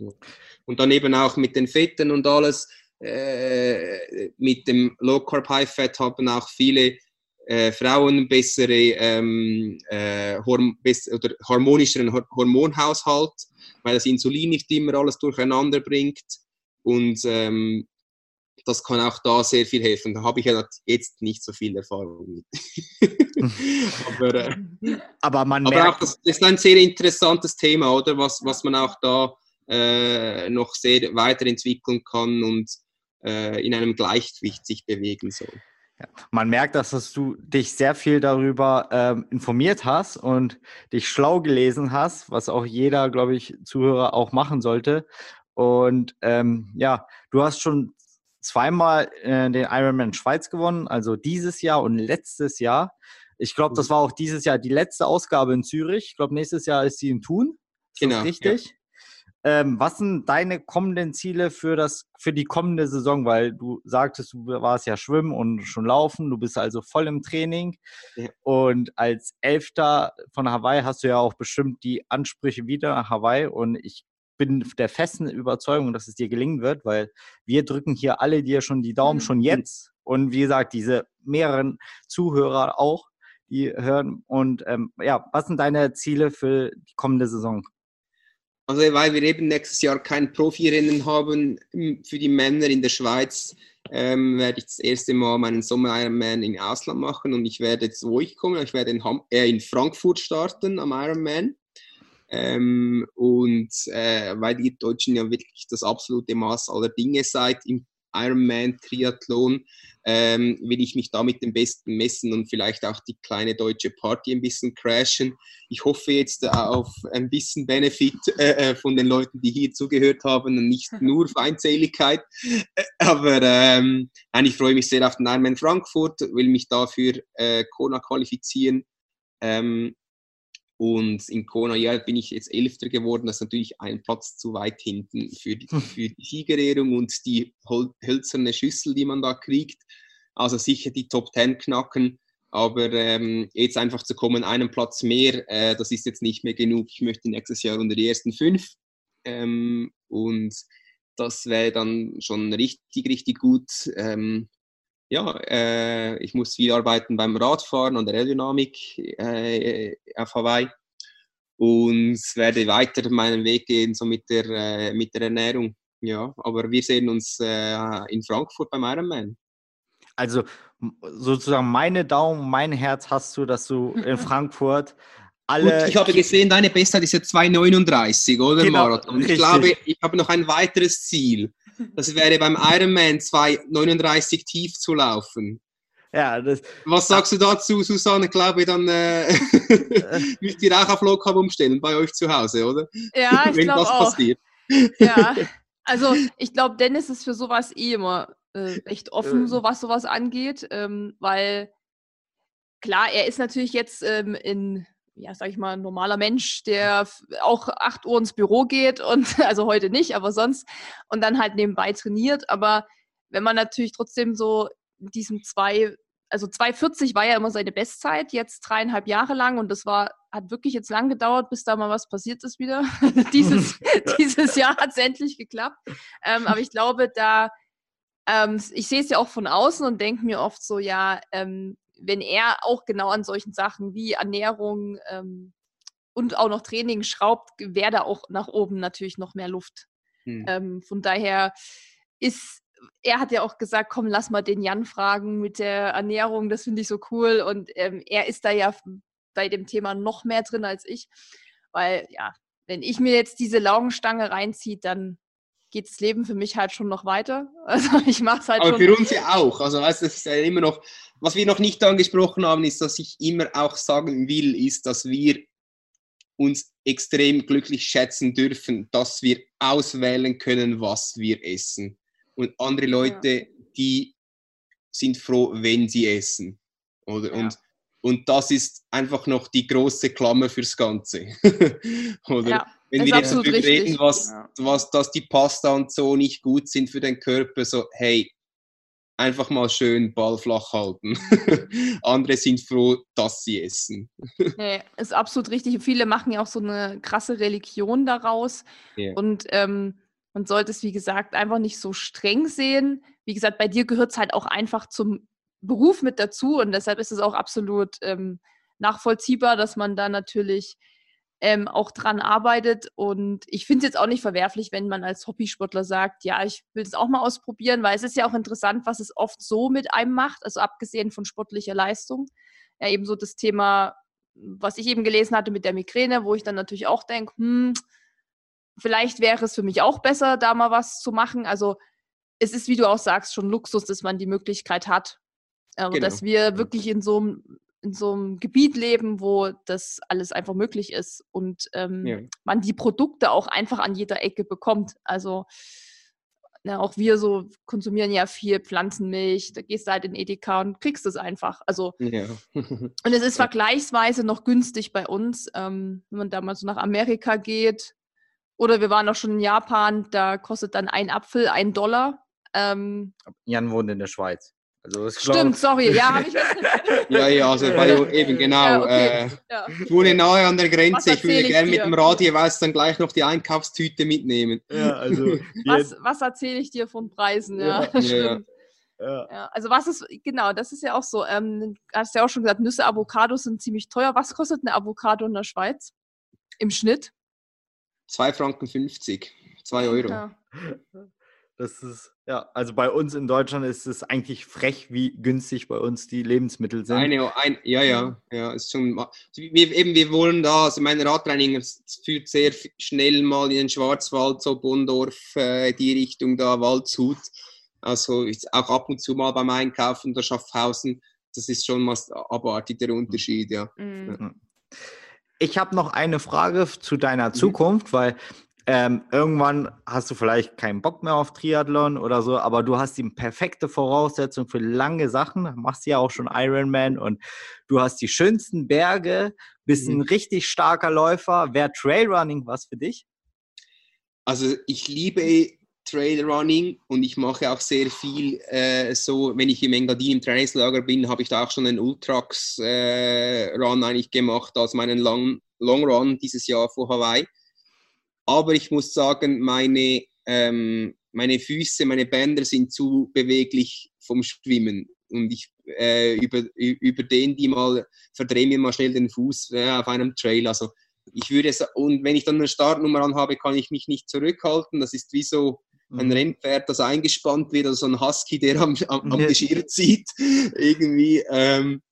Und dann eben auch mit den Fetten und alles. Äh, mit dem Low Carb High Fat haben auch viele äh, Frauen bessere ähm, äh, Horm bess oder harmonischeren Hormonhaushalt, weil das Insulin nicht immer alles durcheinander bringt. Und ähm, das kann auch da sehr viel helfen. Da habe ich ja jetzt nicht so viel Erfahrung mit. aber, äh, aber, man aber merkt, auch das, das, ist ein sehr interessantes Thema, oder? Was, was man auch da äh, noch sehr weiterentwickeln kann und äh, in einem Gleichgewicht sich bewegen soll. Ja, man merkt, dass du dich sehr viel darüber ähm, informiert hast und dich schlau gelesen hast, was auch jeder, glaube ich, Zuhörer auch machen sollte. Und ähm, ja, du hast schon zweimal äh, den Ironman Schweiz gewonnen, also dieses Jahr und letztes Jahr. Ich glaube, das mhm. war auch dieses Jahr die letzte Ausgabe in Zürich. Ich glaube, nächstes Jahr ist sie in Thun. Ist genau. richtig? Ähm, was sind deine kommenden Ziele für, das, für die kommende Saison? Weil du sagtest, du warst ja schwimmen und schon laufen, du bist also voll im Training. Ja. Und als Elfter von Hawaii hast du ja auch bestimmt die Ansprüche wieder nach Hawaii. Und ich bin der festen Überzeugung, dass es dir gelingen wird, weil wir drücken hier alle dir schon die Daumen mhm. schon jetzt. Und wie gesagt, diese mehreren Zuhörer auch, die hören. Und ähm, ja, was sind deine Ziele für die kommende Saison? Also weil wir eben nächstes Jahr kein Profirennen haben für die Männer in der Schweiz, ähm, werde ich das erste Mal meinen Sommer-Ironman in Ausland machen und ich werde jetzt, wo ich komme, ich werde in, Ham äh, in Frankfurt starten am Ironman. Ähm, und äh, weil die Deutschen ja wirklich das absolute Maß aller Dinge seid im Ironman-Triathlon, ähm, will ich mich da mit dem Besten messen und vielleicht auch die kleine deutsche Party ein bisschen crashen. Ich hoffe jetzt auf ein bisschen Benefit äh, äh von den Leuten, die hier zugehört haben und nicht nur Feindseligkeit. Äh, aber ähm, nein, ich freue mich sehr auf den Ironman Frankfurt, will mich dafür äh, Kona qualifizieren. Ähm, und in Kona ja, bin ich jetzt Elfter geworden. Das ist natürlich ein Platz zu weit hinten für die, hm. für die Siegerehrung und die hölzerne Schüssel, die man da kriegt. Also sicher die Top Ten knacken. Aber ähm, jetzt einfach zu kommen, einen Platz mehr, äh, das ist jetzt nicht mehr genug. Ich möchte nächstes Jahr unter die ersten fünf. Ähm, und das wäre dann schon richtig, richtig gut. Ähm, ja, äh, ich muss viel arbeiten beim Radfahren und der Aerodynamik äh, auf Hawaii und werde weiter meinen Weg gehen so mit der, äh, mit der Ernährung. Ja, aber wir sehen uns äh, in Frankfurt beim Ironman. Also sozusagen meine Daumen, mein Herz hast du, dass du in Frankfurt alle. Gut, ich habe gesehen, deine Bestzeit ist ja 2,39, oder genau, Marathon? Ich richtig. glaube, ich habe noch ein weiteres Ziel. Das wäre beim Ironman 2,39 tief zu laufen. Ja, das, Was sagst du dazu, Susanne? Ich glaube, dann äh, müsst ihr auch auf Low umstellen bei euch zu Hause, oder? Ja, ich glaube auch. Passiert. Ja, also ich glaube, Dennis ist für sowas eh immer äh, echt offen, so was sowas angeht, ähm, weil klar, er ist natürlich jetzt ähm, in ja, sag ich mal, ein normaler Mensch, der auch acht Uhr ins Büro geht und, also heute nicht, aber sonst, und dann halt nebenbei trainiert. Aber wenn man natürlich trotzdem so in diesem zwei, also 2,40 war ja immer seine Bestzeit, jetzt dreieinhalb Jahre lang und das war, hat wirklich jetzt lang gedauert, bis da mal was passiert ist wieder. dieses, dieses Jahr hat es endlich geklappt. Ähm, aber ich glaube, da, ähm, ich sehe es ja auch von außen und denke mir oft so, ja, ähm, wenn er auch genau an solchen Sachen wie Ernährung ähm, und auch noch Training schraubt, wäre da auch nach oben natürlich noch mehr Luft. Hm. Ähm, von daher ist, er hat ja auch gesagt, komm, lass mal den Jan fragen mit der Ernährung, das finde ich so cool. Und ähm, er ist da ja bei dem Thema noch mehr drin als ich. Weil, ja, wenn ich mir jetzt diese Laugenstange reinziehe, dann geht das Leben für mich halt schon noch weiter. Also ich mache es halt Aber schon. für uns ja auch. Also weißt, das ist ja immer noch, was wir noch nicht angesprochen haben, ist, dass ich immer auch sagen will, ist, dass wir uns extrem glücklich schätzen dürfen, dass wir auswählen können, was wir essen. Und andere Leute, ja. die sind froh, wenn sie essen. Oder? Ja. Und, und das ist einfach noch die große Klammer fürs Ganze. Oder? Ja, wenn wir jetzt darüber reden, was, was, dass die Pasta und so nicht gut sind für den Körper, so, hey, einfach mal schön Ball flach halten. Andere sind froh, dass sie essen. nee, ist absolut richtig. Viele machen ja auch so eine krasse Religion daraus. Yeah. Und ähm, man sollte es, wie gesagt, einfach nicht so streng sehen. Wie gesagt, bei dir gehört es halt auch einfach zum Beruf mit dazu. Und deshalb ist es auch absolut ähm, nachvollziehbar, dass man da natürlich ähm, auch dran arbeitet. Und ich finde es jetzt auch nicht verwerflich, wenn man als Hobbysportler sagt, ja, ich will es auch mal ausprobieren, weil es ist ja auch interessant, was es oft so mit einem macht, also abgesehen von sportlicher Leistung. Ja, eben so das Thema, was ich eben gelesen hatte mit der Migräne, wo ich dann natürlich auch denke, hm, vielleicht wäre es für mich auch besser, da mal was zu machen. Also es ist, wie du auch sagst, schon Luxus, dass man die Möglichkeit hat. Also, genau. Dass wir wirklich in so einem in so einem Gebiet leben, wo das alles einfach möglich ist und ähm, ja. man die Produkte auch einfach an jeder Ecke bekommt. Also na, auch wir so konsumieren ja viel Pflanzenmilch, da gehst du halt in Edeka und kriegst es einfach. Also ja. und es ist vergleichsweise noch günstig bei uns, ähm, wenn man da mal so nach Amerika geht. Oder wir waren auch schon in Japan, da kostet dann ein Apfel ein Dollar. Ähm, Jan wohnt in der Schweiz. Also Stimmt, sorry, ja, habe ich Ja, ja, also bei, eben genau. Ja, okay. äh, ja. Ich wohne nahe an der Grenze. Ich würde gerne mit dem Radio weiß dann gleich noch die Einkaufstüte mitnehmen. Ja, also was, was erzähle ich dir von Preisen? Ja, ja, stimmt. Ja. ja. also was ist, genau, das ist ja auch so. Ähm, hast ja auch schon gesagt, Nüsse, Avocados sind ziemlich teuer. Was kostet eine Avocado in der Schweiz? Im Schnitt? 2 Franken 50, 2 Euro. Ja. Das ist, ja, also bei uns in Deutschland ist es eigentlich frech, wie günstig bei uns die Lebensmittel sind. Eine, ein, ja, ja, ja, ist schon, wir, eben, wir wollen da, also mein Radtraining führt sehr schnell mal in den Schwarzwald, so Bondorf, äh, die Richtung da, Waldshut. Also auch ab und zu mal beim Einkaufen der Schaffhausen, das ist schon mal abartig der Unterschied, ja. Mhm. Ich habe noch eine Frage zu deiner mhm. Zukunft, weil ähm, irgendwann hast du vielleicht keinen Bock mehr auf Triathlon oder so, aber du hast die perfekte Voraussetzung für lange Sachen, machst ja auch schon Ironman und du hast die schönsten Berge, bist mhm. ein richtig starker Läufer. Wäre Trailrunning was für dich? Also ich liebe Trailrunning und ich mache auch sehr viel äh, so, wenn ich im Engadin im Trainingslager bin, habe ich da auch schon einen Ultrax äh, Run eigentlich gemacht, als meinen Long, Long Run dieses Jahr vor Hawaii. Aber ich muss sagen, meine, ähm, meine Füße, meine Bänder sind zu beweglich vom Schwimmen. Und ich äh, über, über den die mal, verdrehe mir mal schnell den Fuß äh, auf einem Trail. Also ich würde es, und wenn ich dann eine Startnummer anhabe, kann ich mich nicht zurückhalten. Das ist wie so ein mhm. Rennpferd, das eingespannt wird, oder so ein Husky, der am, am, am Geschirr zieht. Irgendwie. Ähm,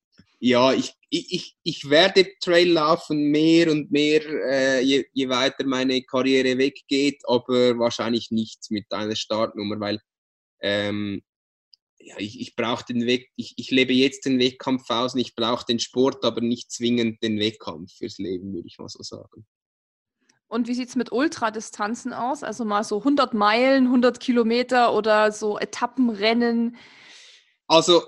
ja, ich, ich, ich werde Trail laufen mehr und mehr, äh, je, je weiter meine Karriere weggeht, aber wahrscheinlich nicht mit einer Startnummer, weil ähm, ja, ich, ich brauche den Weg, ich, ich lebe jetzt den Wettkampf aus und ich brauche den Sport, aber nicht zwingend den Wettkampf fürs Leben, würde ich mal so sagen. Und wie sieht es mit Ultradistanzen aus? Also mal so 100 Meilen, 100 Kilometer oder so Etappenrennen? Also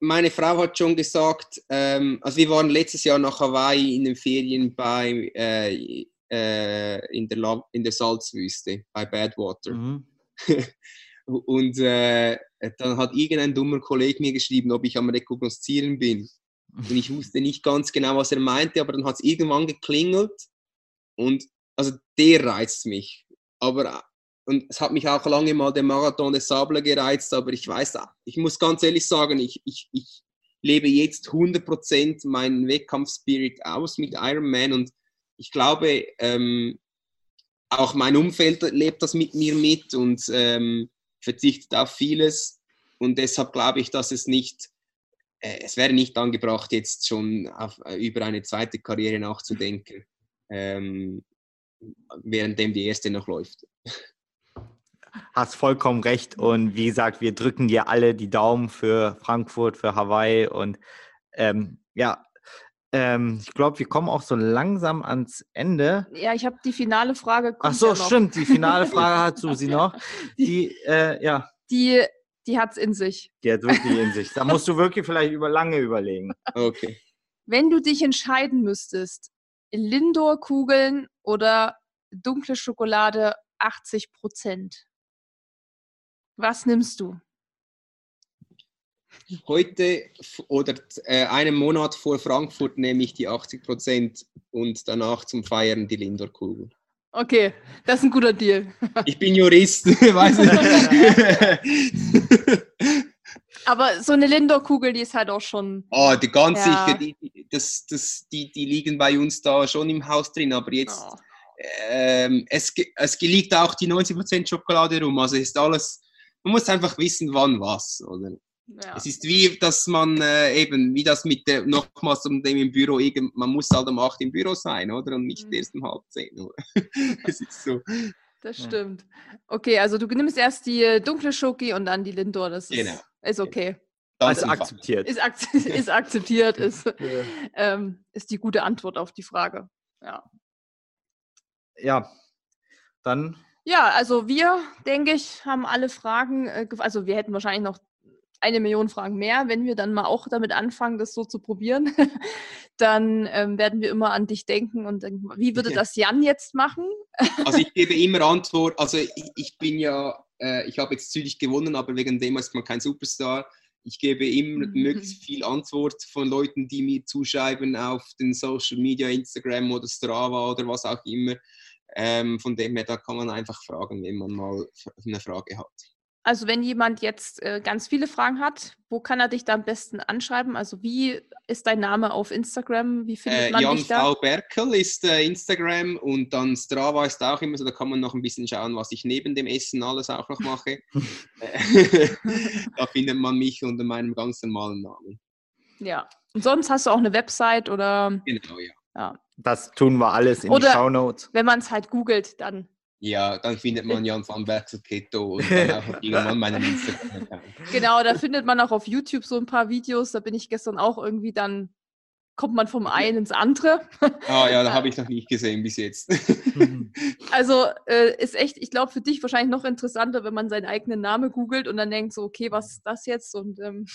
meine Frau hat schon gesagt, ähm, also wir waren letztes Jahr nach Hawaii in den Ferien bei, äh, äh, in, der in der Salzwüste, bei Badwater. Mhm. Und äh, dann hat irgendein dummer Kollege mir geschrieben, ob ich am Rekognoszieren bin. Und ich wusste nicht ganz genau, was er meinte, aber dann hat es irgendwann geklingelt. Und also der reizt mich. Aber und es hat mich auch lange mal der Marathon des Sable gereizt, aber ich weiß, ich muss ganz ehrlich sagen, ich, ich, ich lebe jetzt 100% meinen Wettkampfspirit aus mit Ironman und ich glaube, ähm, auch mein Umfeld lebt das mit mir mit und ähm, verzichtet auf vieles und deshalb glaube ich, dass es nicht, äh, es wäre nicht angebracht, jetzt schon auf, äh, über eine zweite Karriere nachzudenken, ähm, währenddem die erste noch läuft. Hast vollkommen recht. Und wie gesagt, wir drücken dir alle die Daumen für Frankfurt, für Hawaii. Und ähm, ja, ähm, ich glaube, wir kommen auch so langsam ans Ende. Ja, ich habe die finale Frage. Ach so, ja stimmt. Die finale Frage hat Susi noch. Die, äh, ja. Die, die hat es in sich. Die hat wirklich in sich. Da musst du wirklich vielleicht über lange überlegen. Okay. Wenn du dich entscheiden müsstest, Lindor-Kugeln oder dunkle Schokolade 80 Prozent. Was nimmst du? Heute oder äh, einen Monat vor Frankfurt nehme ich die 80 Prozent und danach zum Feiern die Lindor-Kugel. Okay, das ist ein guter Deal. Ich bin Jurist, weiß nicht. Aber so eine Lindor-Kugel, die ist halt auch schon. Oh, die ganz ja. sicher, die, das, das, die, die liegen bei uns da schon im Haus drin, aber jetzt, oh. ähm, es, es liegt auch die 90% Schokolade rum, also ist alles man muss einfach wissen, wann was. Oder? Ja. Es ist wie, dass man äh, eben, wie das mit der, nochmals um dem im Büro, man muss halt um 8 im Büro sein, oder? Und nicht mhm. erst um halb 10. Es ist so. Das stimmt. Okay, also du nimmst erst die äh, dunkle Schoki und dann die Lindor. Das ist, genau. ist okay. Das ist akzeptiert. Ist, ak ist akzeptiert, ist, ja. ähm, ist die gute Antwort auf die Frage. Ja. Ja, dann ja, also wir, denke ich, haben alle Fragen, äh, also wir hätten wahrscheinlich noch eine Million Fragen mehr. Wenn wir dann mal auch damit anfangen, das so zu probieren, dann ähm, werden wir immer an dich denken und denken, wie würde das Jan jetzt machen? also ich gebe immer Antwort. Also ich, ich bin ja, äh, ich habe jetzt Zürich gewonnen, aber wegen dem ist man kein Superstar. Ich gebe immer mhm. möglichst viel Antwort von Leuten, die mir zuschreiben auf den Social Media, Instagram oder Strava oder was auch immer. Ähm, von dem her, da kann man einfach fragen, wenn man mal eine Frage hat. Also wenn jemand jetzt äh, ganz viele Fragen hat, wo kann er dich da am besten anschreiben? Also wie ist dein Name auf Instagram? Wie findet äh, man Jan dich da? V. Berkel ist äh, Instagram und dann Strava ist auch immer so, da kann man noch ein bisschen schauen, was ich neben dem Essen alles auch noch mache. da findet man mich unter meinem ganz normalen Namen. Ja. Und sonst hast du auch eine Website oder? Genau, ja. ja. Das tun wir alles in oder die Show Notes. Wenn man es halt googelt, dann ja, dann findet man Jan van Berkel Keto und dann auch irgendwann meinen Instagram-Account. Genau, da findet man auch auf YouTube so ein paar Videos. Da bin ich gestern auch irgendwie dann, kommt man vom einen ins andere. Ah ja, da habe ich noch nicht gesehen bis jetzt. also äh, ist echt, ich glaube, für dich wahrscheinlich noch interessanter, wenn man seinen eigenen Namen googelt und dann denkt so, okay, was ist das jetzt? Und ähm,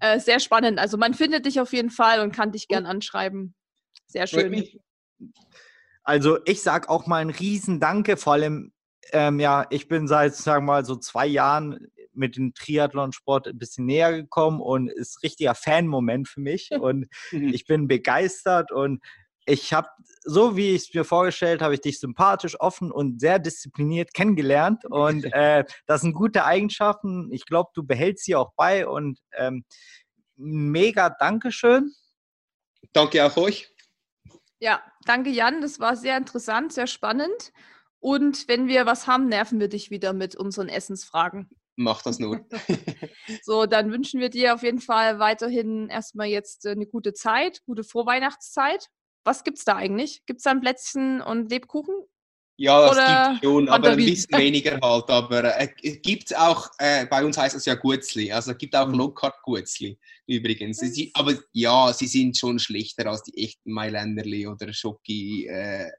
äh, sehr spannend. Also man findet dich auf jeden Fall und kann dich gern anschreiben. Sehr schön. Also ich sage auch mal ein Riesendanke, vor allem, ähm, ja, ich bin seit, sagen wir mal, so zwei Jahren mit dem Triathlonsport ein bisschen näher gekommen und ist richtiger Fan-Moment für mich und mhm. ich bin begeistert und ich habe, so wie ich es mir vorgestellt habe, ich dich sympathisch, offen und sehr diszipliniert kennengelernt und äh, das sind gute Eigenschaften. Ich glaube, du behältst sie auch bei und ähm, mega Dankeschön. Danke auch euch. Ja, danke Jan, das war sehr interessant, sehr spannend. Und wenn wir was haben, nerven wir dich wieder mit unseren Essensfragen. Mach das nur. so, dann wünschen wir dir auf jeden Fall weiterhin erstmal jetzt äh, eine gute Zeit, gute Vorweihnachtszeit. Was gibt's da eigentlich? Gibt es da ein Plätzchen und Lebkuchen? Ja, das gibt schon, aber ein bisschen weniger halt. Aber äh, gibt auch, äh, bei uns heißt es ja Gutzli, also es gibt auch mhm. Low-Carb Gutzli übrigens. Sie, aber ja, sie sind schon schlechter als die echten Mailänderli oder Schoki äh,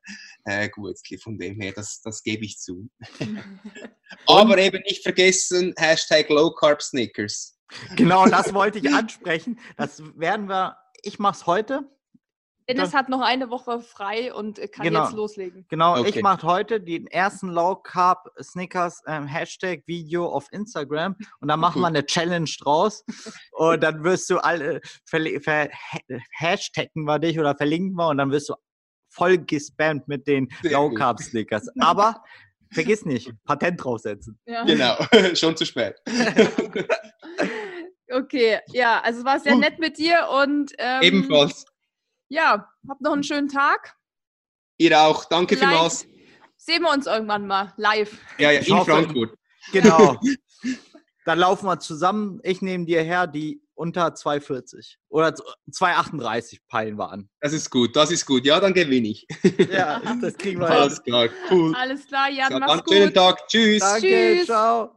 äh, Gutzli, von dem her, das, das gebe ich zu. aber eben nicht vergessen, Hashtag Low-Carb Snickers. Genau, das wollte ich ansprechen. Das werden wir, ich mache es heute Dennis hat noch eine Woche frei und kann genau, jetzt loslegen. Genau, okay. ich mache heute den ersten Low Carb Snickers ähm, Hashtag Video auf Instagram und dann machen wir eine Challenge draus und dann wirst du alle ver, Hashtaggen wir dich oder verlinken wir und dann wirst du voll gespammt mit den Low Carb Snickers. Aber vergiss nicht, Patent draufsetzen. Ja. Genau, schon zu spät. okay, ja, also es war sehr nett mit dir und ähm, ebenfalls ja, habt noch einen schönen Tag. Ihr auch. Danke Vielleicht vielmals. Sehen wir uns irgendwann mal live. Ja, ja, in hoffe, Frankfurt. Genau. Dann laufen wir zusammen. Ich nehme dir her die unter 2,40 oder 2,38 peilen wir an. Das ist gut, das ist gut. Ja, dann gewinne ich. Ja, das kriegen wir Alles klar, cool. Alles klar, Jan, ja, mach's gut. Schönen Tag, tschüss. Danke, tschüss. ciao.